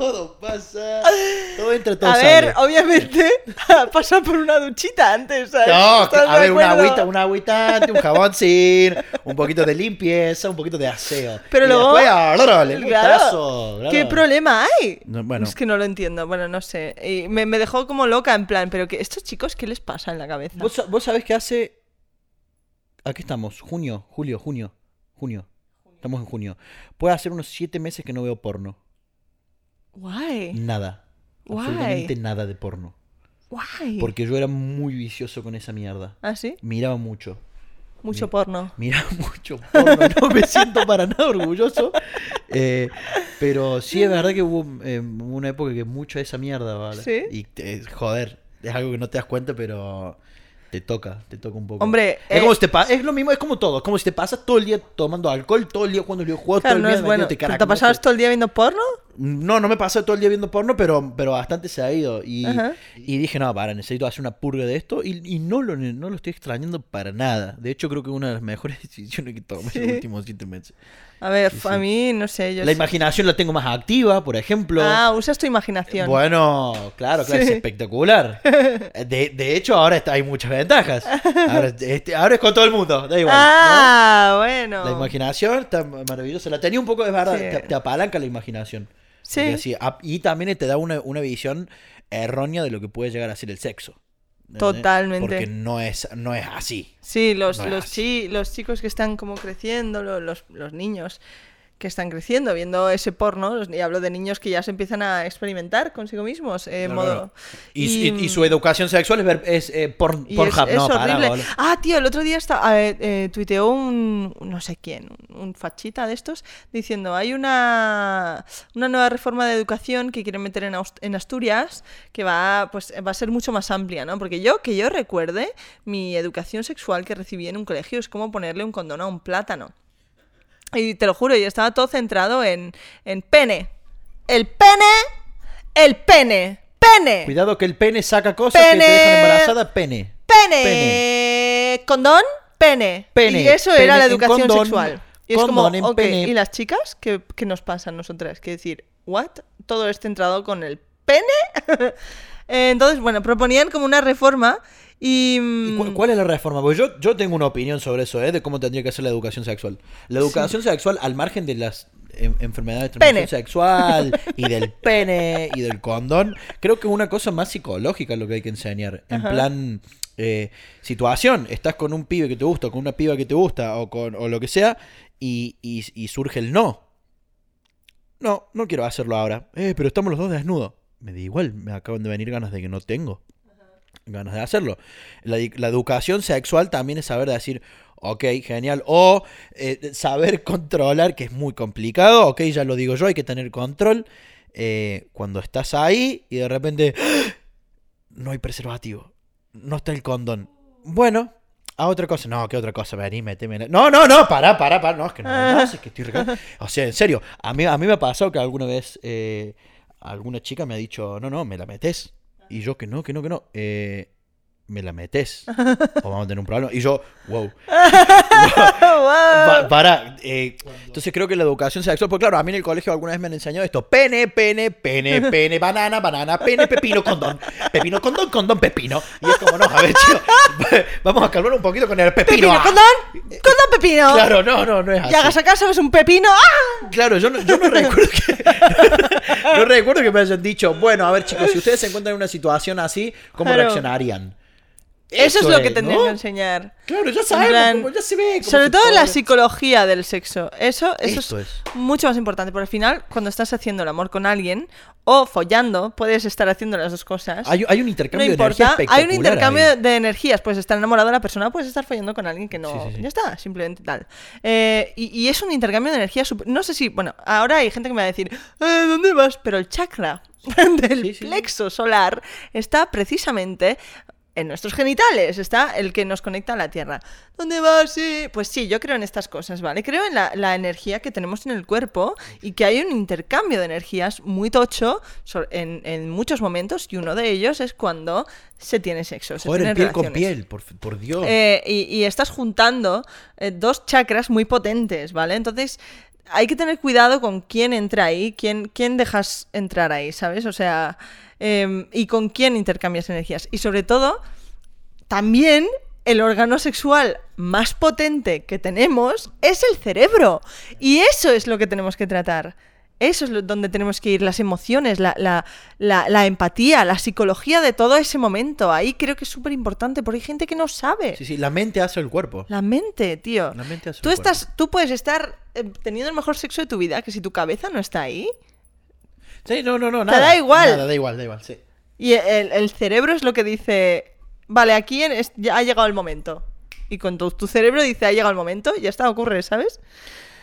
todo pasa. Todo entra, todo a sale. ver, obviamente, pasa por una duchita antes, ¿sabes? No, que- ¿Estás a ver, una agüita, una agüita, un jabón sin, un poquito de limpieza, un poquito de aseo. Pero Y luego- después, Claro. claro. ¿Qué problema hay? No, bueno. Es que no lo entiendo, bueno, no sé. Y me, me dejó como loca en plan, pero que estos chicos, ¿qué les pasa en la cabeza? ¿Vos, vos sabés qué hace? Aquí estamos, junio, julio, junio, junio. Estamos en junio. Puede hacer unos siete meses que no veo porno. Guay, Nada. Guay. Absolutamente nada de porno. guay. Porque yo era muy vicioso con esa mierda. ¿Ah, sí? Miraba mucho. Mucho Mi- porno. Miraba mucho porno. No me siento para nada orgulloso. Eh, pero sí es verdad que hubo eh, una época que mucho de esa mierda, ¿vale? ¿Sí? Y te- joder, es algo que no te das cuenta, pero te toca, te toca un poco. Hombre, es eh, como si te es lo mismo, es como todo, es como si te pasas todo el día tomando alcohol, todo el día jugando videojuegos, Claro, todo el no día es bueno. metiéndote ¿Pero carajo, ¿Te no pasabas todo el día viendo porno? No, no me pasé todo el día viendo porno, pero, pero bastante se ha ido. Y, y dije, no, para, necesito hacer una purga de esto. Y, y no, lo, no lo estoy extrañando para nada. De hecho, creo que una de las mejores decisiones que tomé en los Sí. últimos siete meses. A ver, Sí, a mí, no sé, yo... La imaginación la tengo más activa, por ejemplo. Ah, usas tu imaginación. Bueno, claro, claro, es espectacular. De, de hecho, ahora está, hay muchas ventajas. Ahora, este, ahora es con todo el mundo, da igual. ¿no? ah, bueno. La imaginación está maravillosa. La tenía un poco, es verdad, te, te apalanca la imaginación. Sí. Así, ap- y también te da una, una visión errónea de lo que puede llegar a ser el sexo. Totalmente. Porque no es, no es así. Sí, los, No los, así. chi- los chicos que están como creciendo, lo- los, los niños que están creciendo viendo ese porno, y hablo de niños que ya se empiezan a experimentar consigo mismos, eh, modo... Y, y- y su educación sexual es, ver, es eh, y Pornhub, es, no, es horrible. ah, tío, el otro día está, eh, eh, tuiteó un, no sé quién, un, un fachita de estos, diciendo, hay una, una nueva reforma de educación que quieren meter en, Aust- en Asturias que va, pues, va a ser mucho más amplia, ¿no? Porque yo, que yo recuerde, mi educación sexual que recibí en un colegio es como ponerle un condón a un plátano. Y te lo juro, yo estaba todo centrado en, en pene. El pene, el pene, pene. Cuidado que el pene saca cosas que te Pene. dejan embarazada, pene. Pene. Condón, pene. Pene, Y eso pene era la educación condón, sexual. Y es como, en pene. ¿y las chicas? ¿Qué, qué nos pasa a nosotras? Que decir, ¿what? Todo es centrado con el pene. Entonces, bueno, proponían como una reforma y... ¿Y mm, cu- ¿Cuál es la reforma? Porque yo, yo tengo una opinión sobre eso, ¿eh? De cómo tendría que ser la educación sexual. La educación sexual, al margen de las enfermedades de transmisión sexual y del pene y del condón, creo que es una cosa más psicológica lo que hay que enseñar. En Ajá. plan, eh, situación, estás con un pibe que te gusta, o con una piba que te gusta, o, con, o lo que sea, y, y- y surge el no. No, no quiero hacerlo ahora. Eh, pero estamos los dos desnudos. Me da igual, me acaban de venir ganas de que no tengo ganas de hacerlo. La, la educación sexual también es saber decir, ok, genial, o eh, saber controlar, que es muy complicado, ok, ya lo digo yo, hay que tener control. eh, cuando estás ahí y de repente ¡ah! no hay preservativo, no está el condón. Bueno, a otra cosa. No, ¿qué otra cosa? Vení, meteme. No, no, no, pará, pará, pará. No, es que no, es que estoy reca- O sea, en serio, a mí, a mí me ha pasado que alguna vez eh, alguna chica me ha dicho, no, no, me la metes. Y yo, que no, que no, que no. Eh, me la metes. o vamos a tener un problema. Y yo, wow. Pa- para, eh, entonces creo que la educación sexual, porque claro, a mí en el colegio alguna vez me han enseñado esto, pene, pene, pene, pene, banana, banana, pene, pepino, condón, pepino, condón, condón, pepino. Y es como, no, a ver, chicos, vamos a calmar un poquito con el pepino. Pepino, ah. condón, condón pepino. Claro, no, no, no es así. Y hagas acaso es un pepino. ¡Ah! Claro, yo no, yo no recuerdo que no recuerdo que me hayan dicho, bueno, a ver chicos, si ustedes se encuentran en una situación así, ¿cómo Claro. reaccionarían? Eso, es lo que tendrían ¿no? que enseñar. Claro, ya sabemos, plan, ya se ve. cómo Sobre se todo en la pone. psicología del sexo. Eso, eso Esto es, es. mucho más importante. Porque al final, cuando estás haciendo el amor con alguien o follando, puedes estar haciendo las dos cosas. Hay, hay un no intercambio de energía importa. Hay un intercambio ahí. de energías. Puedes estar enamorado de la persona, puedes estar follando con alguien que no. Sí, sí, sí. Ya está, simplemente tal. Eh, y, y es un intercambio de energía. súper- No sé si. Bueno, ahora hay gente que me va a decir, "Eh, ¿dónde vas? Pero el chakra del plexo solar está precisamente en nuestros genitales, está el que nos conecta a la Tierra. ¿Dónde vas? Sí. Pues sí, yo creo en estas cosas, ¿vale? Creo en la, la energía que tenemos en el cuerpo y que hay un intercambio de energías muy tocho en, en muchos momentos y uno de ellos es cuando se tiene sexo. Se Joder, tienen piel con relaciones. piel, por, por Dios. Eh, y, y estás juntando eh, dos chakras muy potentes, ¿vale? Entonces hay que tener cuidado con quién entra ahí, quién, quién dejas entrar ahí, ¿sabes? O sea, em, y con quién intercambias energías. Y sobre todo, también el órgano sexual más potente que tenemos es el cerebro. Y eso es lo que tenemos que tratar. Eso es lo- donde tenemos que ir, las emociones, la, la- la- la empatía, la psicología de todo ese momento. Ahí creo que es súper importante, porque hay gente que no sabe. Sí, sí, la mente hace el cuerpo. La mente, tío. La mente hace Tú el estás, tú puedes estar eh, teniendo el mejor sexo de tu vida, que si tu cabeza no está ahí. Sí, no, no, no, Te nada. da igual. Nada, da igual, da igual, sí. Y el, el cerebro es lo que dice, vale, aquí en- es- ya ha llegado el momento. Y con tu, tu cerebro dice, ha llegado el momento, ya está, ocurre, ¿sabes?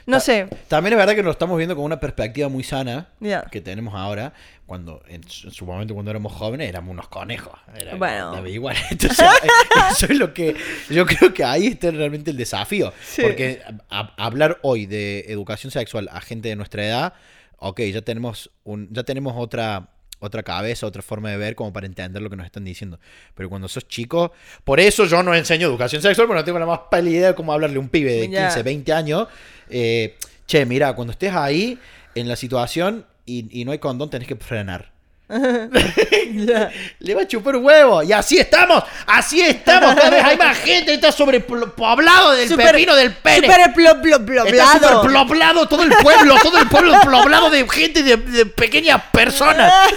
No sé. También es verdad que lo estamos viendo con una perspectiva muy sana Ya. que tenemos ahora, cuando en su, en su momento cuando éramos jóvenes éramos unos conejos. Era, Bueno. igual. Entonces, eh, eso es lo que yo creo que ahí está realmente el desafío. Sí. Porque a- a- hablar hoy de educación sexual a gente de nuestra edad, ok, ya tenemos un, ya tenemos otra otra cabeza, otra forma de ver como para entender lo que nos están diciendo. Pero cuando sos chico, por eso yo no enseño educación sexual, porque no tengo la más pálida idea de cómo hablarle a un pibe de Ya. 15, 20 años. Eh, che, mira, cuando estés ahí en la situación y, y no hay condón, tenés que frenar. Le va a chupar un huevo. Y así estamos. Así estamos. Cada vez hay más gente. Está sobrepoblado del Súper- pepino del pene. Súper plo- plo- Está ploblado. superpoblado todo el pueblo. Todo el pueblo poblado de gente, de, de pequeñas personas.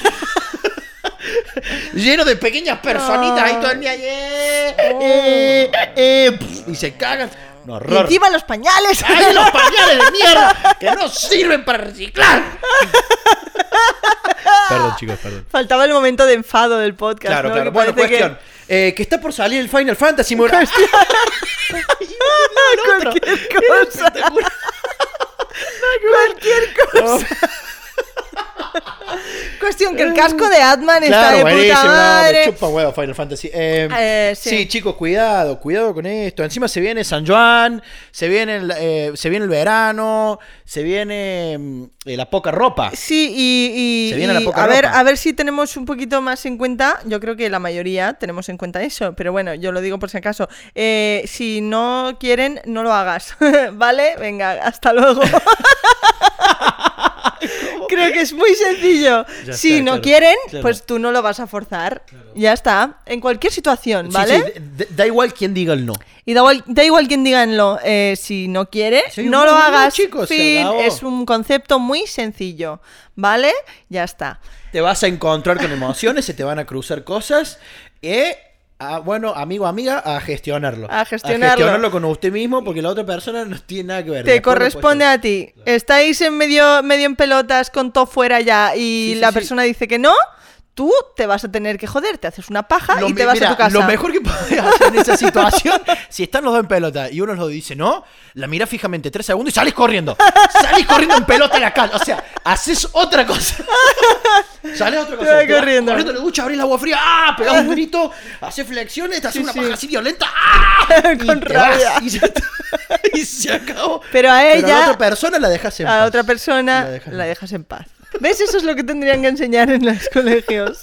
Lleno de pequeñas personitas ahí todo el día. eh, eh, eh, pf, y se cagan. Un Y horror. encima los pañales. ¡Ay, los pañales de mierda! ¡Que no sirven para reciclar! perdón, chicos, perdón. Faltaba el momento de enfado del podcast. Claro, ¿no? claro. Que Bueno, parece que- cuestión. Eh, que está por salir el Final Fantasy. muy- Cualquier cosa. Cualquier cosa. Cuestión que el casco de Atman está Claro, de buenísimo, puta no, me madre. chupa huevo Final Fantasy. Eh, Eh, sí. sí. chicos, cuidado, cuidado con esto. Encima se viene San Juan, se viene el, eh, se viene el verano, se viene mm, eh, la poca ropa. Sí, y, y- Se viene la y poca a ver, ropa. a ver si tenemos un poquito más en cuenta. Yo creo que la mayoría tenemos en cuenta eso, pero bueno, yo lo digo por si acaso. Eh, si no quieren, no lo hagas, ¿vale? Venga, hasta luego. creo que es muy sencillo. Ya si está, no claro, quieren, claro. pues tú no lo vas a forzar. Ya está. En cualquier situación, Sí, ¿vale? sí, da- da igual quién diga el no. Y da igual, da igual quien díganlo, eh, si no quiere, Sí, no no, lo no, hagas. chicos, fin, es un concepto muy sencillo, ¿vale? Ya está. Te vas a encontrar con emociones, se te van a cruzar cosas. Y, ah, bueno, amigo, amiga, a gestionarlo. A gestionarlo. A gestionarlo con usted mismo porque la otra persona no tiene nada que ver. Te Después corresponde ser. a ti. Estáis en medio, medio en pelotas con todo fuera ya y Sí, sí, la sí. persona dice que no, tú te vas a tener que joder, te haces una paja Lo y te vas mira, a tu casa. Lo mejor que puedes hacer en esa situación, si están los dos en pelota y uno lo dice no, la mira fijamente tres segundos y sales corriendo. Salís corriendo en pelota a la calle. O sea, haces otra cosa. Sale otra cosa. te vas corriendo. corriendo a la ducha, abrís el agua fría, ¡ah! Pegás un grito, haces flexiones, te haces Sí, una sí. paja así violenta, ¡ah! Con y rabia. vas, y, ya y se acabó. Pero a Pero a ella, la otra persona la dejas en a paz. otra persona, La dejas la dejas en paz. ¿Ves? Eso es lo que tendrían que enseñar en los colegios.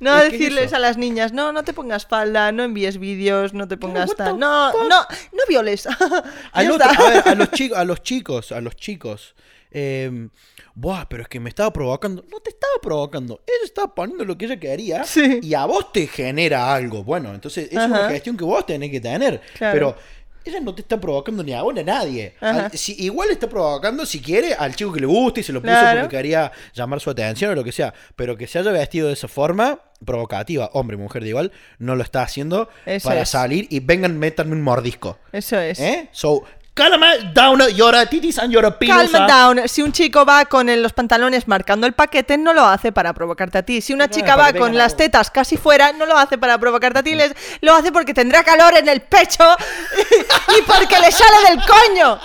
No Es que es decirles a las niñas, no, no te pongas falda, no envíes vídeos, no te pongas tal. No, no, no violes. Ya otro- a, ver, a los chicos, a los chicos, a los chicos. eh, Buah, pero es que me estaba provocando. No te estaba provocando. Ella estaba poniendo lo que ella quería. Sí. Y a vos te genera algo. Bueno, entonces es una Ajá. gestión que vos tenés que tener. Claro. Pero ella no te está provocando ni a ni a nadie. Ajá. Al- si, igual está provocando, si quiere, al chico que le guste y se lo puso Claro. porque quería llamar su atención o lo que sea. Pero que se haya vestido de esa forma provocativa, hombre, mujer de igual, no lo está haciendo Eso para es. salir y vengan, métanme un mordisco. Eso es. ¿Eh? So, calma down your titis and your penis. Calm down. Si un chico va con el- los pantalones marcando el paquete, no lo hace para provocarte a ti. Si una chica va con las tetas casi fuera, no lo hace para provocarte a ti, les- lo hace porque tendrá calor en el pecho y porque le sale del coño.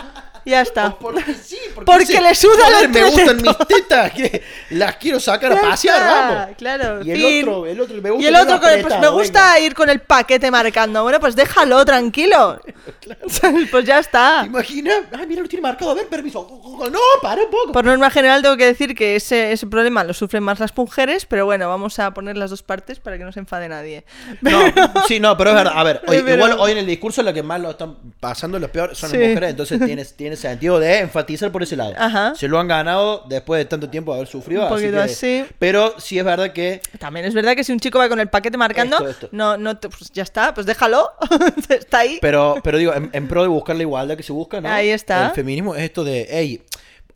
Ya está. Porque sí, porque, Porque dice, le suda "Joder, el Me gustan mis entreteto". tetas, que las quiero sacar a pasear, está, vamos. Claro. Y el fin. otro, el otro, me gusta Y el verlo otro con el, pues me gusta ir con el paquete marcando. Bueno, pues déjalo tranquilo. pues ya ¿Te está. imaginas? Ay, mira, lo tiene marcado. A ver, permiso. No, para un poco. Por norma general tengo que decir que ese, ese problema lo sufren más las mujeres, pero bueno, vamos a poner las dos partes para que no se enfade nadie. No, sí, no, pero es verdad. A ver, hoy, Pero- igual hoy en el discurso lo que más lo están pasando los peores son Sí. las mujeres, entonces tiene, tiene sentido de enfatizar por ese lado. Ajá. Se lo han ganado después de tanto tiempo de haber sufrido. Un así poquito que- así. Pero sí es verdad que También es verdad que si un chico va con el paquete marcando, Esto, esto. no, no, te- pues ya está, pues déjalo, está ahí. Pero, pero digo, en, en pro de buscar la igualdad que se busca, ¿no? Ahí está. El feminismo es esto de, hey,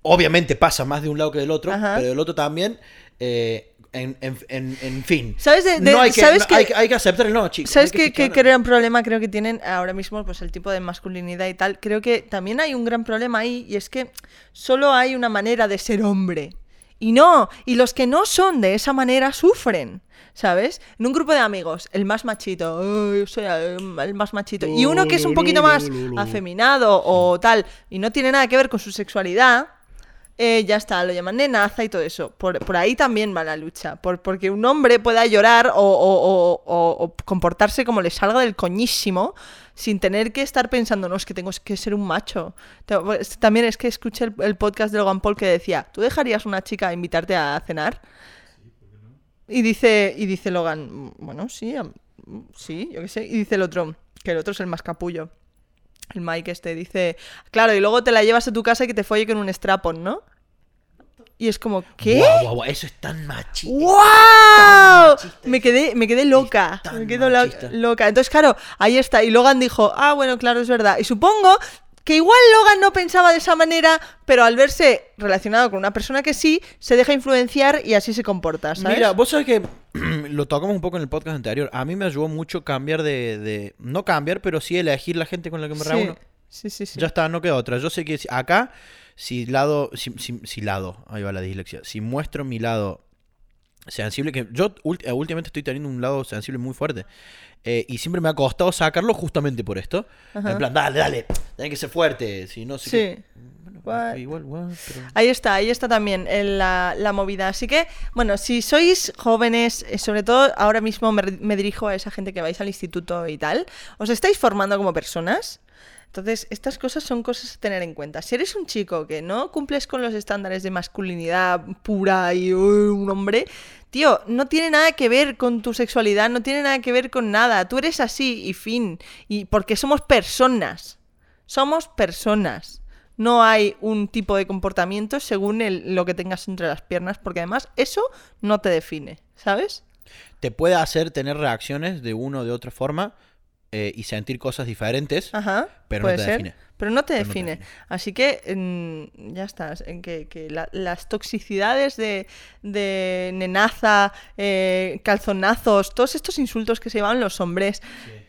obviamente pasa más de un lado que del otro, Ajá. pero del otro también, eh, en, en, en, en fin. ¿Sabes de- de- no hay que, sabes no, que- hay, que- hay que aceptar el no, chicos. ¿Sabes qué, que gran problema creo que tienen ahora mismo pues el tipo de masculinidad y tal? Creo que también hay un gran problema ahí y es que solo hay una manera de ser hombre. Y no, y los que no son de esa manera sufren. ¿Sabes? En un grupo de amigos, el más machito, "Ay, yo soy el más machito, y uno que es un poquito más afeminado o tal, y no tiene nada que ver con su sexualidad, eh, ya está, lo llaman nenaza y todo eso. Por, por ahí también va la lucha. Por, porque un hombre pueda llorar o, comportarse como le salga del coñísimo sin tener que estar pensando, no, es que tengo que ser un macho. Pues, También es que escuché el, podcast de Logan Paul que decía, ¿tú dejarías a una chica a invitarte a cenar? Y dice, y dice Logan, "Mm, bueno, sí, sí, yo qué sé. Y dice el otro, que el otro es el más capullo. El Mike este dice, claro, y luego te la llevas a tu casa y que te folle con un strapon, ¿no? Y es como, ¿qué? Guau, eso es tan machista. ¡Wow! machista, Me quedé, me quedé loca. Me machista. loca. Entonces, claro, ahí está. Y Logan dijo, ah, bueno, claro, es verdad. Y supongo que igual Logan no pensaba de esa manera, pero al verse relacionado con una persona que sí, se deja influenciar y así se comporta, ¿sabes? Mira, vos sabes que lo tocamos un poco en el podcast anterior. A mí me ayudó mucho cambiar de, de- No cambiar, pero sí elegir la gente con la que me sí. reúno. sí, sí, sí. Ya está, no queda otra. Yo sé que acá, si lado, si, si- si lado, ahí va la dislexia, si muestro mi lado sensible, que yo eh, últimamente estoy teniendo un lado sensible muy fuerte, eh, y siempre me ha costado sacarlo justamente por esto. Ajá. En plan, dale, dale, tenés que ser fuerte, si no sé Sí. qué- Bueno, What? igual, what, pero- Ahí está, ahí está también el- la, la movida. Así que, bueno, si sois jóvenes, eh, sobre todo ahora mismo me, me dirijo a esa gente que vais al instituto y tal, os estáis formando como personas. Entonces, estas cosas son cosas a tener en cuenta. Si eres un chico que no cumples con los estándares de masculinidad pura y un hombre, tío, no tiene nada que ver con tu sexualidad, no tiene nada que ver con nada. Tú eres así y fin. Y porque somos personas. Somos personas. No hay un tipo de comportamiento según el- lo que tengas entre las piernas, porque además eso no te define, ¿sabes? Te puede hacer tener reacciones de una o de otra forma eh, y sentir cosas diferentes. Ajá. Pero no te define. Pero no te Pero no te define. Así que ya está. En que, que la- las toxicidades de, de nenaza, eh, calzonazos, todos estos insultos que se llevan los hombres,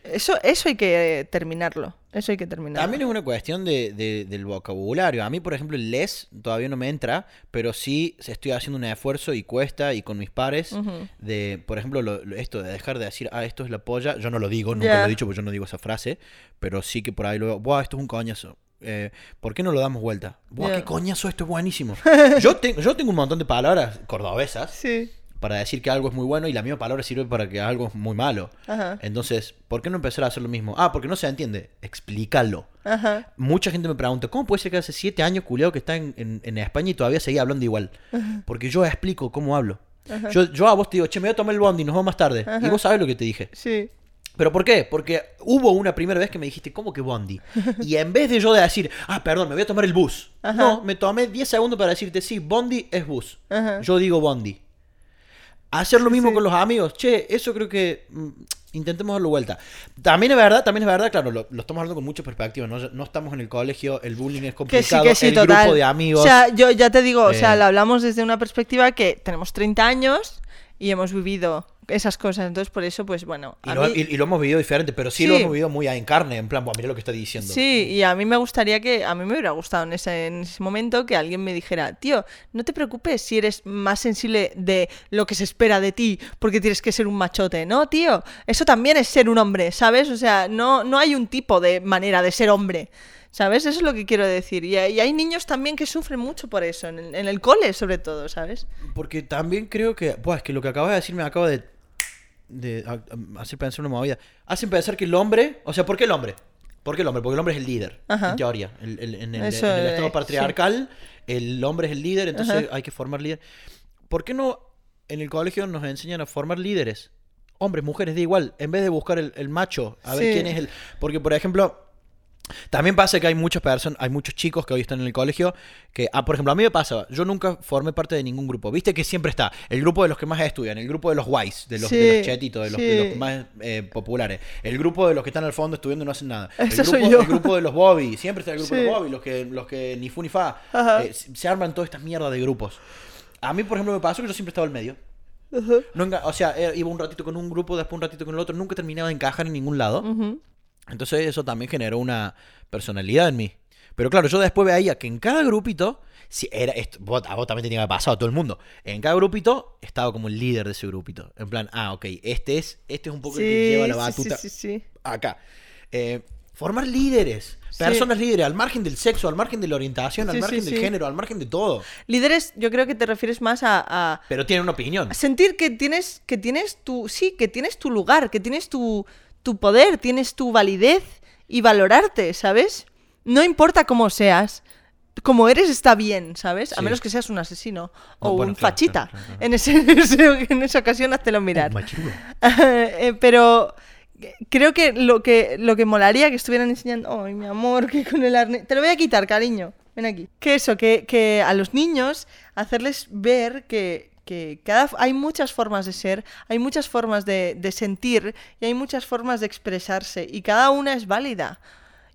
eso, eso hay que terminarlo. Eso hay que terminarlo. También es una cuestión de, de- del vocabulario. A mí, por ejemplo, el les todavía no me entra, pero sí estoy haciendo un esfuerzo y cuesta, y con mis pares, de, por ejemplo, lo- lo- esto de dejar de decir, ah, esto es la polla. Yo no lo digo, nunca lo he dicho porque yo no digo esa frase, pero sí que por ahí lo veo, buah, esto es un coñazo. eh, ¿por qué no lo damos vuelta? Buah, qué coñazo, esto es buenísimo. yo, tengo yo tengo un montón de palabras cordobesas Sí. Para decir que algo es muy bueno y la misma palabra sirve para que algo es muy malo. Ajá. Entonces, ¿por qué no empezar a hacer lo mismo? Ah, porque no se entiende. Explícalo. Ajá. Mucha gente me pregunta, ¿cómo puede ser que hace siete años, culiado, que está en, en- en España y todavía seguía hablando igual? Porque yo explico cómo hablo. Yo, yo a vos te digo, che, me voy a tomar el bondi, nos vemos más tarde. Y vos sabés lo que te dije. Sí. ¿Pero por qué? Porque hubo una primera vez que me dijiste, ¿cómo que bondi? Y en vez de yo de decir, ah, perdón, me voy a tomar el bus. Ajá. No, me tomé 10 segundos para decirte, sí, bondi es bus. Ajá. Yo digo bondi. Hacer lo mismo sí. con los amigos, che, eso creo que mm, intentemos darlo vuelta. También es verdad, también es verdad, claro, lo, lo estamos hablando con mucha perspectiva, ¿no? No estamos en el colegio, el bullying es Que sí, complicado, que sí, el total. grupo de amigos. O sea, yo ya te digo, o sea, Eh. lo hablamos desde una perspectiva que tenemos 30 años y hemos vivido esas cosas. Entonces, por eso, pues bueno. y, lo, mí- y- y lo hemos vivido diferente, pero sí, Sí. lo hemos vivido muy en carne, en plan, "Buah, mira lo que está diciendo. Sí, y a mí me gustaría que, a mí me hubiera gustado en ese, en ese momento que alguien me dijera, tío, no te preocupes si eres más sensible de lo que se espera de ti porque tienes que ser un machote, ¿no, tío? Eso también es ser un hombre, ¿sabes? O sea, no, no hay un tipo de manera de ser hombre. ¿Sabes? Eso es lo que quiero decir. Y, hay- niños también que sufren mucho por eso, en el, en el cole sobre todo, ¿sabes? Porque también creo que, pues, que lo que acabas de decir me acaba de, de a- a- hacer pensar una movida. Hacen pensar que el hombre, o sea, ¿por qué el hombre? ¿Por qué el hombre? Porque el hombre es el líder, Ajá. en teoría. El- el- en, el, Eso, en el estado sí. patriarcal, el hombre es el líder, entonces Ajá. hay que formar líder. ¿Por qué no en el colegio nos enseñan a formar líderes? Hombres, mujeres, da igual. En vez de buscar el, macho, a ver quién es el. Porque, por ejemplo, también pasa que hay muchas personas, hay muchos chicos que hoy están en el colegio que, ah, por ejemplo, a mí me pasa, yo nunca formé parte de ningún grupo. Viste que siempre está el grupo de los que más estudian, el grupo de los guays, de los, de los chetitos, de los, de los sí. más eh, populares, el grupo de los que están al fondo estudiando y no hacen nada. El grupo, soy yo. el grupo de los Bobby, siempre está el grupo de los Bobby, los que, los que ni fu ni fa. Eh, se arman todas estas mierdas de grupos. A mí, por ejemplo, me pasó que yo siempre estaba al medio. Enga- o sea, eh, iba un ratito con un grupo, después un ratito con el otro, nunca terminaba de encajar en ningún lado. Entonces eso también generó una personalidad en mí. Pero claro, yo después veía que en cada grupito, si era esto, vos- a vos también tenía que pasar, a todo el mundo. En cada grupito estaba como el líder de ese grupito. En plan, ah, ok, este es, este es un poco el que lleva la sí, batuta sí, sí, sí. acá. Eh, formar líderes, Sí. personas líderes, al margen del sexo, al margen de la orientación, al Sí, sí, margen del sí. género, al margen de todo. Líderes, yo creo que te refieres más a- a, Pero tienen una opinión. sentir que tienes que tienes tu sí que tienes tu lugar que tienes tu, tu poder tienes tu validez y valorarte sabes no importa cómo seas como eres está bien sabes a Sí. menos que seas un asesino o bueno, un claro, fachita. claro, claro, claro. En, ese, en esa ocasión háztelo mirar. Eh, pero creo que lo que lo que molaría que estuvieran enseñando ay mi amor que con el arnés te lo voy a quitar cariño. Ven aquí. Que eso que, que a los niños hacerles ver que que cada hay muchas formas de ser hay muchas formas de, de sentir y hay muchas formas de expresarse y cada una es válida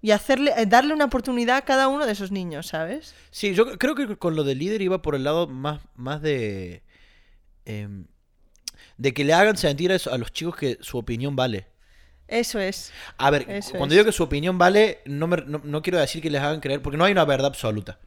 y hacerle eh, darle una oportunidad a cada uno de esos niños sabes Sí, yo creo que con lo de líder iba por el lado más, más de. em, de que le hagan sentir a, los chicos que su opinión vale. eso es A ver, Eso cuando es. digo que su opinión vale, no, me- no, no quiero decir que les hagan creer, porque no hay una verdad absoluta.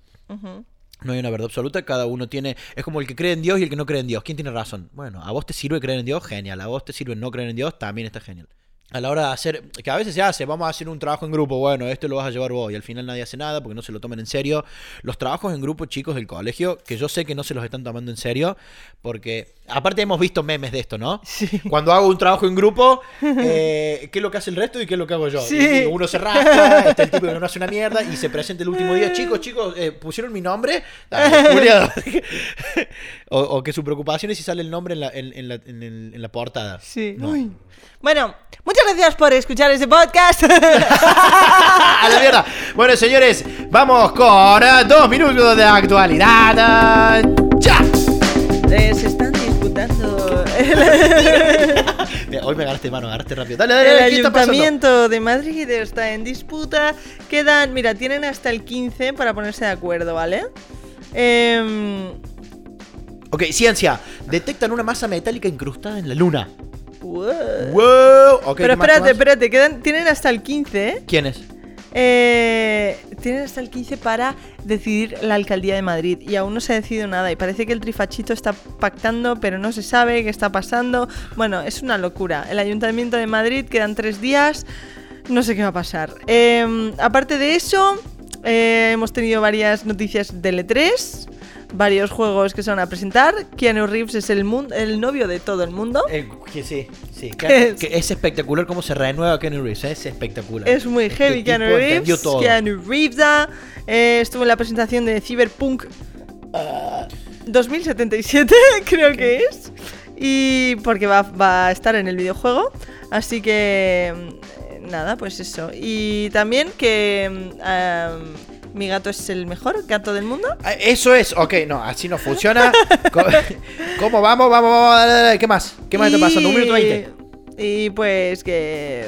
No hay una verdad absoluta, cada uno tiene. Es como el que cree en Dios y el que no cree en Dios. ¿Quién tiene razón? Bueno, a vos te sirve creer en Dios, genial. A vos te sirve no creer en Dios, también está genial. A la hora de hacer, que a veces se hace, vamos a hacer un trabajo en grupo, bueno, esto lo vas a llevar vos y al final nadie hace nada porque no se lo toman en serio. Los trabajos en grupo, chicos del colegio, que yo sé que no se los están tomando en serio, porque aparte hemos visto memes de esto, ¿no? Sí. Cuando hago un trabajo en grupo, eh, ¿qué es lo que hace el resto y qué es lo que hago yo? Sí. Y uno se rasca, está el tipo que no hace una mierda y se presenta el último día, chicos, chicos, eh, pusieron mi nombre, Dale, o, o que su preocupación es si sale el nombre en la, en, en la, en el- la portada. Sí. No. Uy. Bueno, muchas gracias por escuchar este podcast. ¡A la mierda! Bueno, señores, vamos con eh, dos minutos de actualidad. ¡Ya! Hoy me agarraste mano, agarraste rápido. Dale, dale, el ayuntamiento de Madrid está en disputa. Quedan, mira, tienen hasta el 15 para ponerse de acuerdo, ¿vale? Em, Ok, ciencia. Detectan una masa metálica incrustada en la luna. wow. ¡Wow! Ok, Pero ¿qué más, espérate, más? espérate, quedan, tienen hasta el 15, ¿eh? ¿Quién es? Eh, tienen hasta el 15 para decidir la alcaldía de Madrid y aún no se ha decidido nada y parece que el trifachito está pactando pero no se sabe qué está pasando. Bueno, es una locura. El ayuntamiento de Madrid quedan tres días, no sé qué va a pasar. Eh, aparte de eso, Eh, hemos tenido varias noticias del E3, varios juegos que se van a presentar. Keanu Reeves es el, mun- el novio de todo el mundo. Eh, que sí, sí. ¿Qué Que, es? que es espectacular cómo se renueva Kenny Reeves. Es espectacular. Es muy heavy Keanu Reeves. Keanu Reeves ah, eh, estuvo en la presentación de Cyberpunk ah, 2077, creo que es. Y porque va, va a estar en el videojuego. Así que. mm, Nada, pues eso. Y también que. mm, ah, mi gato es el mejor gato del mundo. Ah, Eso es, ok, no, así no funciona. ¿Cómo vamos? Vamos, vamos, dale, dale, ¿qué más? ¿Qué más está pasando? Un minuto veinte. Y pues que.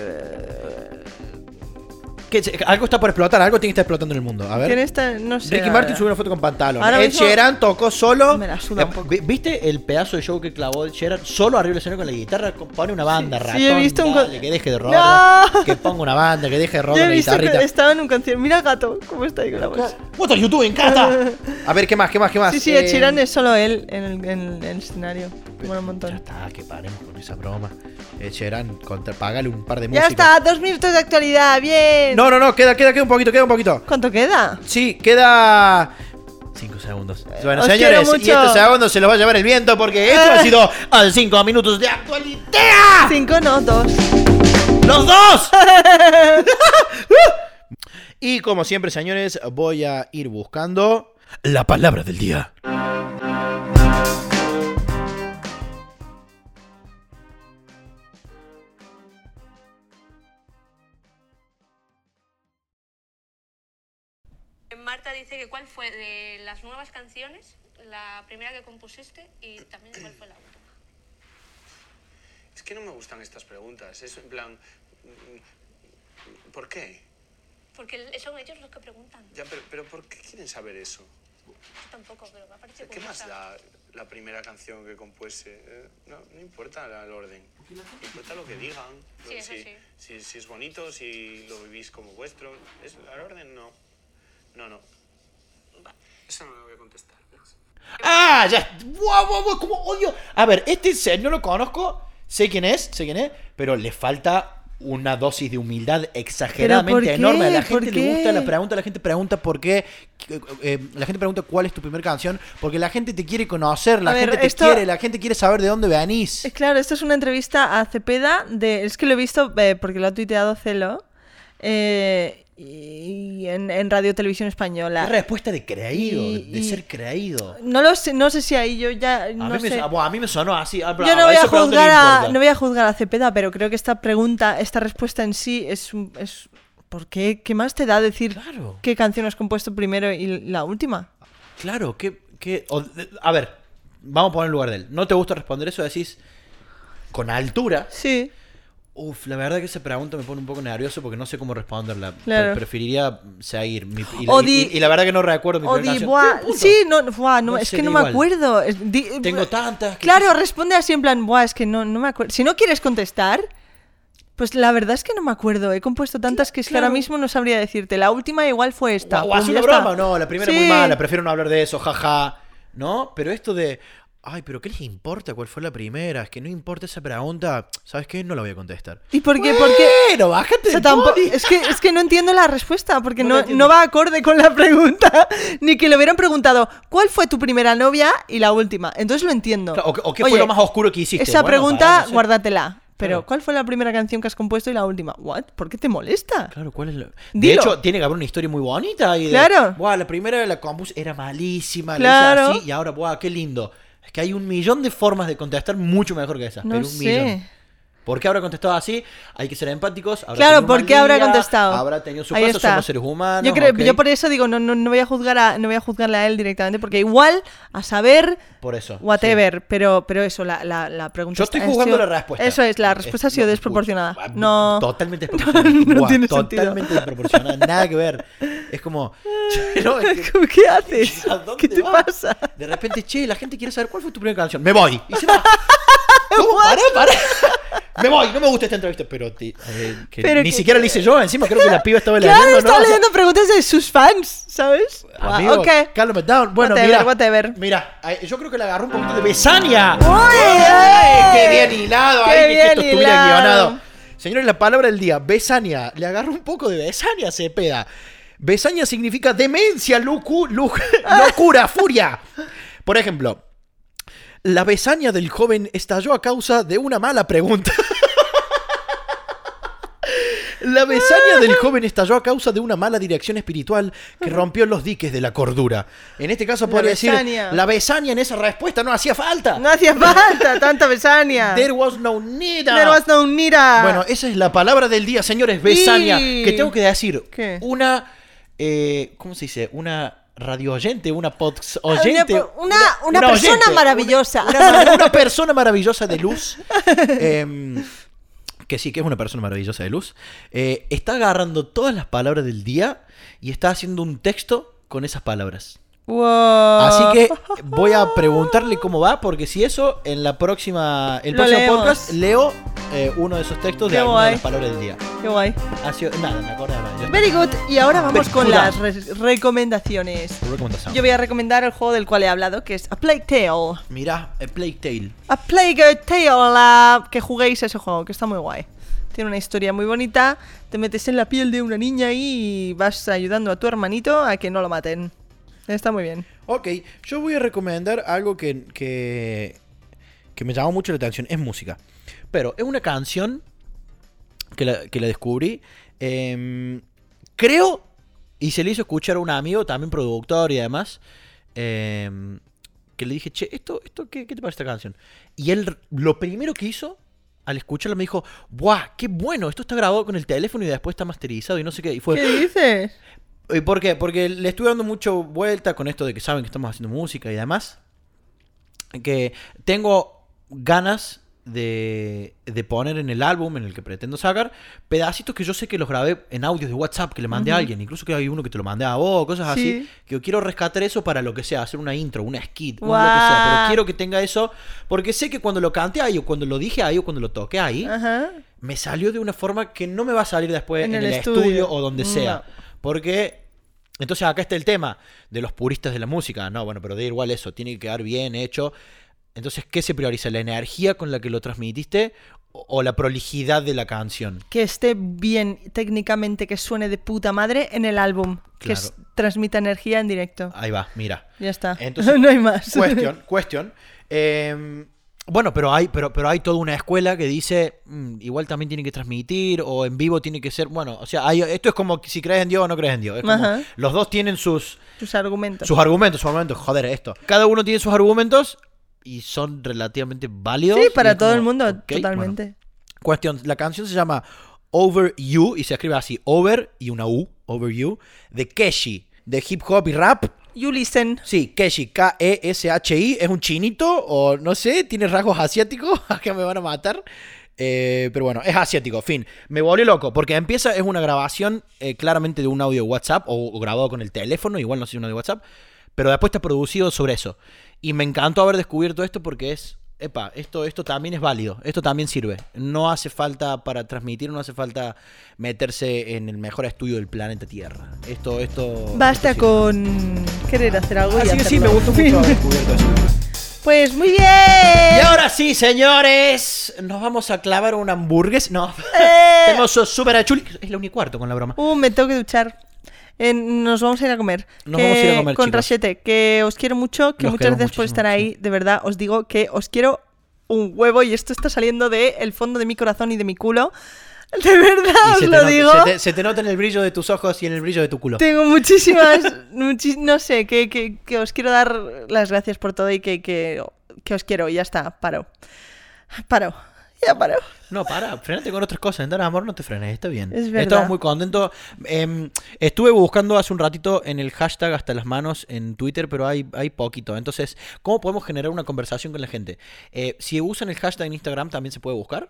Que Algo está por explotar, algo tiene que estar explotando en el mundo. A ver. No sé. Ricky Martin subió una foto con pantalón. Ahora Ed mismo Sheeran tocó solo. me la suda un poco. vi- ¿Viste el pedazo de show que clavó Ed Sheeran? Solo arriba del escenario con la guitarra. Pone una banda, ratón. sí, he visto un dale, que deje de robar. ¡No! Que ponga una banda, que deje de Yo robar he la visto que guitarrita. estaba en un concierto. Mira el gato, cómo está ahí con la voz. What are you doing, Cata? A ver, ¿qué más? ¿Qué más? ¿Qué más? Sí, sí, Eh, Ed Sheeran es solo él en el, en el escenario. Mola un Ya montón. está, que paremos con esa broma. Ed Sheeran, contra, pagale un par de Ya músicos. está, dos minutos de actualidad, bien. No, no, no, queda, queda, queda un poquito, queda un poquito. ¿Cuánto queda? Sí, queda. 5 segundos. Bueno, os señores, y mucho. este segundo se lo va a llevar el viento porque esto ha sido al 5 minutos de actualidad. Cinco, no, dos. ¡Los dos! y como siempre, señores, voy a ir buscando la palabra del día. Dice que cuál fue de las nuevas canciones la primera que compusiste y también cuál fue la última. Es que no me gustan estas preguntas. Es en plan. ¿Por qué? Porque son ellos los que preguntan. Ya, pero, pero ¿por qué quieren saber eso? Yo tampoco, pero me ha parecido ¿Qué más da la primera canción que compuse? Eh, no, no importa la- el orden. Importa lo que digan. Sí, lo- eso si, sí. si, si es bonito, si lo vivís como vuestro. Es, el orden no. No, no. Eso no lo voy a contestar. ¡Ah! Ya. ¡Guau, guau, guau! ¿Cómo odio? A ver, este señor no lo conozco. Sé quién es, sé quién es. Pero le falta una dosis de humildad exageradamente enorme. A la ¿Por gente le gusta la pregunta. La gente pregunta por qué. eh, eh, la gente pregunta cuál es tu primera canción. Porque la gente te quiere conocer. La A ver, gente te esto- quiere. La gente quiere saber de dónde venís. Claro, esto es una entrevista a Cepeda de. Es que lo he visto eh, porque lo ha tuiteado Celo. eh, y en, en Radio Televisión Española. Es respuesta de creído. Y- de y- ser creído. No lo sé, no sé si ahí yo ya. A, No mí me, sé. ah, bueno, a mí me sonó así. ah, Yo no a voy, a juzgar a, no voy a juzgar a Cepeda, pero creo que esta pregunta, esta respuesta en sí es. es ¿Por qué? ¿Qué más te da decir Claro. qué canción has compuesto primero y la última? Claro, que... que o- a ver, vamos a poner en lugar de él. ¿No te gusta responder eso? Decís con altura. Sí. Uf, la verdad que esa pregunta me pone un poco nervioso porque no sé cómo responderla. Claro. Pre- preferiría seguir. mi- y, O y- di- y- y la verdad que no recuerdo mi primera di, buah, Sí, no, buah, no, No es que no me acuerdo. Di- Tengo tantas. Claro, responde así en plan, buah, es que no, no me acuerdo. Si no quieres contestar, pues la verdad es que no me acuerdo. He compuesto tantas que es que ahora mismo no sabría decirte. La última igual fue esta. O, o hace Pum, una broma, no, la primera es Sí. muy mala, prefiero no hablar de eso, jaja. ¿No? Pero esto de. Ay, pero ¿qué les importa cuál fue la primera? Es que no importa esa pregunta. ¿Sabes qué? No la voy a contestar. ¿Y por qué? Bueno, bájate O sea, es, que, es que no entiendo la respuesta, porque No no, no, va acorde con la pregunta. Ni que le hubieran preguntado, ¿cuál fue tu primera novia y la última? Entonces lo entiendo. O, o qué Oye, fue lo más oscuro que hiciste. Esa Bueno, pregunta, para, no sé. guárdatela. Pero, Claro. ¿cuál fue la primera canción que has compuesto y la última? ¿What? ¿Por qué te molesta? Claro, ¿cuál es la...? De Dilo. hecho, tiene que haber una historia muy bonita. Y de, Claro. Buah, la primera la compuse era malísima. Claro. La hice así y ahora, buah, qué lindo. Es que hay un millón de formas de contestar mucho mejor que esa. No pero un sé. millón. ¿Por qué habrá contestado así? Hay que ser empáticos. habrá Claro, ¿por qué habrá contestado? Habrá tenido su caso, somos seres humanos. Yo, creo, ok. yo por eso digo, no, no, no voy a juzgar a, no voy a juzgarle a él directamente, porque igual, a saber, Por eso. whatever, pero, pero eso, la, la, la pregunta... Yo estoy juzgando la respuesta. Eso es, la respuesta ha sido no, desproporcionada. uy, No... Totalmente desproporcionada. no Buah, tiene sentido. Totalmente desproporcionada. Nada que ver. Es como. no, es que- ¿Qué haces? ¿A dónde ¿Qué te vas? pasa? De repente, che, la gente quiere saber cuál fue tu primera canción. Me voy. Y se va. ¿Cómo? Pará, pará. Me voy, no me gusta esta entrevista. Pero, eh, que Pero ni que- siquiera la hice yo. Encima creo que la piba estaba Claro, leyendo. estaba ¿no? O sea, leyendo preguntas de sus fans, ¿sabes? Guau, Amigo, ok. calm down. Bueno, Whatever, mira. whatever. Mira, yo creo que le agarró un poquito de Besania. ¡Uy! ¡Ay, ¡Qué bien hilado! ¡Qué ahí, que bien esto estuviera hilado! guionado. Señores, la palabra del día, Besania. Le agarró un poco de Besania Cepeda. Besaña significa demencia, locu- lu- locura, furia. Por ejemplo, la besaña del joven estalló a causa de una mala pregunta. La besaña del joven estalló a causa de una mala dirección espiritual que rompió los diques de la cordura. En este caso La podría decir, besaña. la besaña en esa respuesta no hacía falta. No hacía falta tanta besania. There was no need. There was no nira. Bueno, esa es la palabra del día, señores. Besaña. Que tengo que decir. ¿Qué? Una. Eh, ¿Cómo se dice? Una radio oyente, una pod Ah, oyente. Una, una, persona oyente, maravillosa. Una persona maravillosa de luz. em, que sí, que es una persona maravillosa de luz. eh, está agarrando todas las palabras del día y está haciendo un texto con esas palabras. Wow. Así que voy a preguntarle cómo va, porque si eso, en la próxima, el Lo próximo leemos. podcast leo eh, uno de esos textos de alguna de guay. las palabras del día. Qué guay. Ha sido, nada, me acordaba. ya está. Very good. Y ahora vamos con las re- recomendaciones. Recomendación. Yo voy a recomendar el juego del cual he hablado, que es A Plague Tale. Mira, a Plague Tale. A Plague Tale, la... que juguéis ese juego, que está muy guay. Tiene una historia muy bonita, te metes en la piel de una niña y vas ayudando a tu hermanito a que no lo maten. Está muy bien. Ok, yo voy a recomendar algo que, que, que me llamó mucho la atención. Es música. Pero es una canción que la, que la descubrí. em, creo, y se le hizo escuchar a un amigo, también productor y además, em, que le dije, che, ¿esto, esto qué, qué te parece esta canción? Y él lo primero que hizo, al escucharlo, me dijo, ¡buah, qué bueno! Esto está grabado con el teléfono y después está masterizado y no sé qué. Y fue, ¿Qué dices? ¿Y por qué? Porque le estuve dando mucho vuelta con esto de que saben que estamos haciendo música y demás. Que tengo ganas de, de poner en el álbum en el que pretendo sacar pedacitos que yo sé que los grabé en audios de WhatsApp que le mandé a alguien. Incluso que hay uno que te lo mandé a vos, cosas así. Sí. Que yo quiero rescatar eso para lo que sea, hacer una intro, una skit, un lo que sea. Pero quiero que tenga eso porque sé que cuando lo cante ahí o cuando lo dije ahí o cuando lo toqué ahí me salió de una forma que no me va a salir después En en, el el, estudio. estudio. o donde sea. Porque, entonces acá está el tema de los puristas de la música. No, bueno, pero da igual eso, tiene que quedar bien hecho. Entonces, ¿qué se prioriza? ¿La energía con la que lo transmitiste o, la prolijidad de la canción? Que esté bien técnicamente, que suene de puta madre en el álbum. Que transmita energía en directo. Ahí va, mira. Ya está. Entonces, no hay más. Cuestión, cuestión. Eh, bueno, pero hay, pero, pero hay toda una escuela que dice, mm, igual también tiene que transmitir, o en vivo tiene que ser, bueno, o sea, hay- esto es como si crees en Dios o no crees en Dios. Es como, Ajá. los dos tienen sus, Tus argumentos. sus argumentos, sus argumentos, joder, esto. Cada uno tiene sus argumentos y son relativamente válidos. Sí, para todo como, el mundo, bueno. totalmente. Cuestión, la canción se llama Over You y se escribe así, Over y una U, Over You, de Keshi, de hip hop y rap. You listen. Sí, Keshi, K-E-S-H-I, es un chinito o no sé, tiene rasgos asiáticos, acá me van a matar. Eh, pero bueno, es asiático, fin. Me volvió loco, porque empieza, es una grabación eh, claramente de un audio WhatsApp o, o grabado con el teléfono, igual no sé si un audio de WhatsApp, pero después está producido sobre eso. Y me encantó haber descubierto esto porque es, epa, esto, esto también es válido, esto también sirve. No hace falta para transmitir, no hace falta meterse en el mejor estudio del planeta Tierra. Esto, esto... Basta esto con querer hacer algo y Así que sí, hacerlo. me gustó mucho. Pues muy bien. Y ahora sí, señores, nos vamos a clavar un hamburgues. No, Eh. tenemos super achuli. Es la cuarto con la broma. Uh, me tengo que duchar. Eh, nos vamos a ir a comer. Nos Que- vamos a ir a comer, Con chicos. Rachete, que os quiero mucho, que muchas gracias por estar ahí. De verdad, os digo que os quiero un huevo y esto está saliendo del fondo de mi corazón y de mi culo. De verdad, os lo nota, digo. se, te, se te nota en el brillo de tus ojos y en el brillo de tu culo. Tengo muchísimas, muchis- no sé, que, que- que os quiero dar las gracias por todo y que, que, que os quiero. Y ya está, paro. Paro. Ya. No, para, frenate con otras cosas. En dar amor no te frenes, está bien. Es verdad. Estamos muy contentos. Em, estuve buscando hace un ratito en el hashtag hasta las manos en Twitter, pero hay, hay poquito. Entonces, ¿cómo podemos generar una conversación con la gente? Eh, si usan el hashtag en Instagram, ¿también se puede buscar?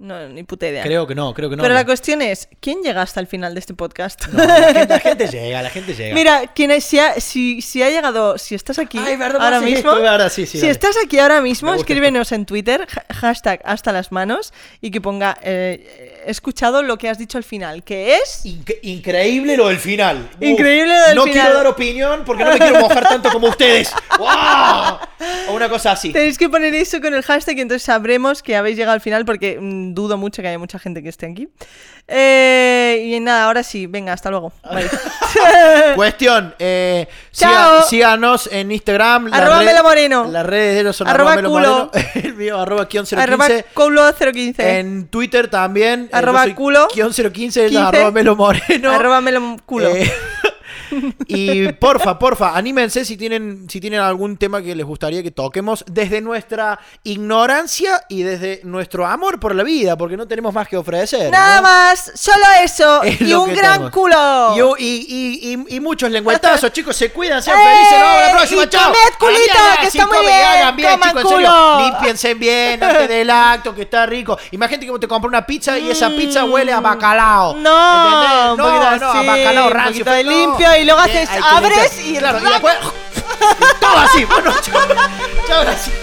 No, ni puta idea. Creo que no, creo que no. Pero no. la cuestión es, ¿quién llega hasta el final de este podcast? No, la, gente, la gente llega, la gente llega. Mira, quien es- si, ha, si, si ha llegado, si estás aquí Ay, ahora sí, mismo, sí, sí, si dale. estás aquí ahora mismo, escríbenos en Twitter, ha- hashtag hasta las manos, y que ponga, eh, he escuchado lo que has dicho al final, que es... Inc- increíble lo del final. Uf, Increíble lo del no final. quiero dar opinión porque no me quiero mojar tanto como ustedes. ¡Wow! O una cosa así. Tenéis que poner eso con el hashtag y entonces sabremos que habéis llegado al final porque mm, dudo mucho que haya mucha gente que esté aquí. Eh, y nada, ahora sí, venga, hasta luego. Bye. Cuestión, eh, Chao. siga- síganos en Instagram. Arroba Melo Moreno. Las redes de ellos son Arroba arroba, culo. Moreno. El mío, arroba guion 015. Arroba culo 015. En Twitter también. eh, Arroba soy culo. Guión 015, ellos 15. arroba Melo Moreno. Arroba Melo culo. Eh, y porfa, porfa, anímense si tienen, si tienen algún tema que les gustaría que toquemos desde nuestra ignorancia y desde nuestro amor por la vida, porque no tenemos más que ofrecer. Nada ¿no? más, solo eso. Es y un gran tenemos. culo. Y, y- y- y- y muchos lengüetazos, chicos, se cuidan, sean ¡Eh! felices, nos vemos la Y próxima, chao. comed culito, Hagan que está muy bien, hagan bien, coman chicos, en serio, culo. límpiense bien antes del acto, que está rico. Imagínate que te compras una pizza y esa pizza huele a bacalao. Mm. No, ¿entendés? un poquito no, no, a bacalao rancio. de no. limpio y luego eh, haces, abres y... Claro, y después... Todo así. Bueno, chao. Chao, gracias.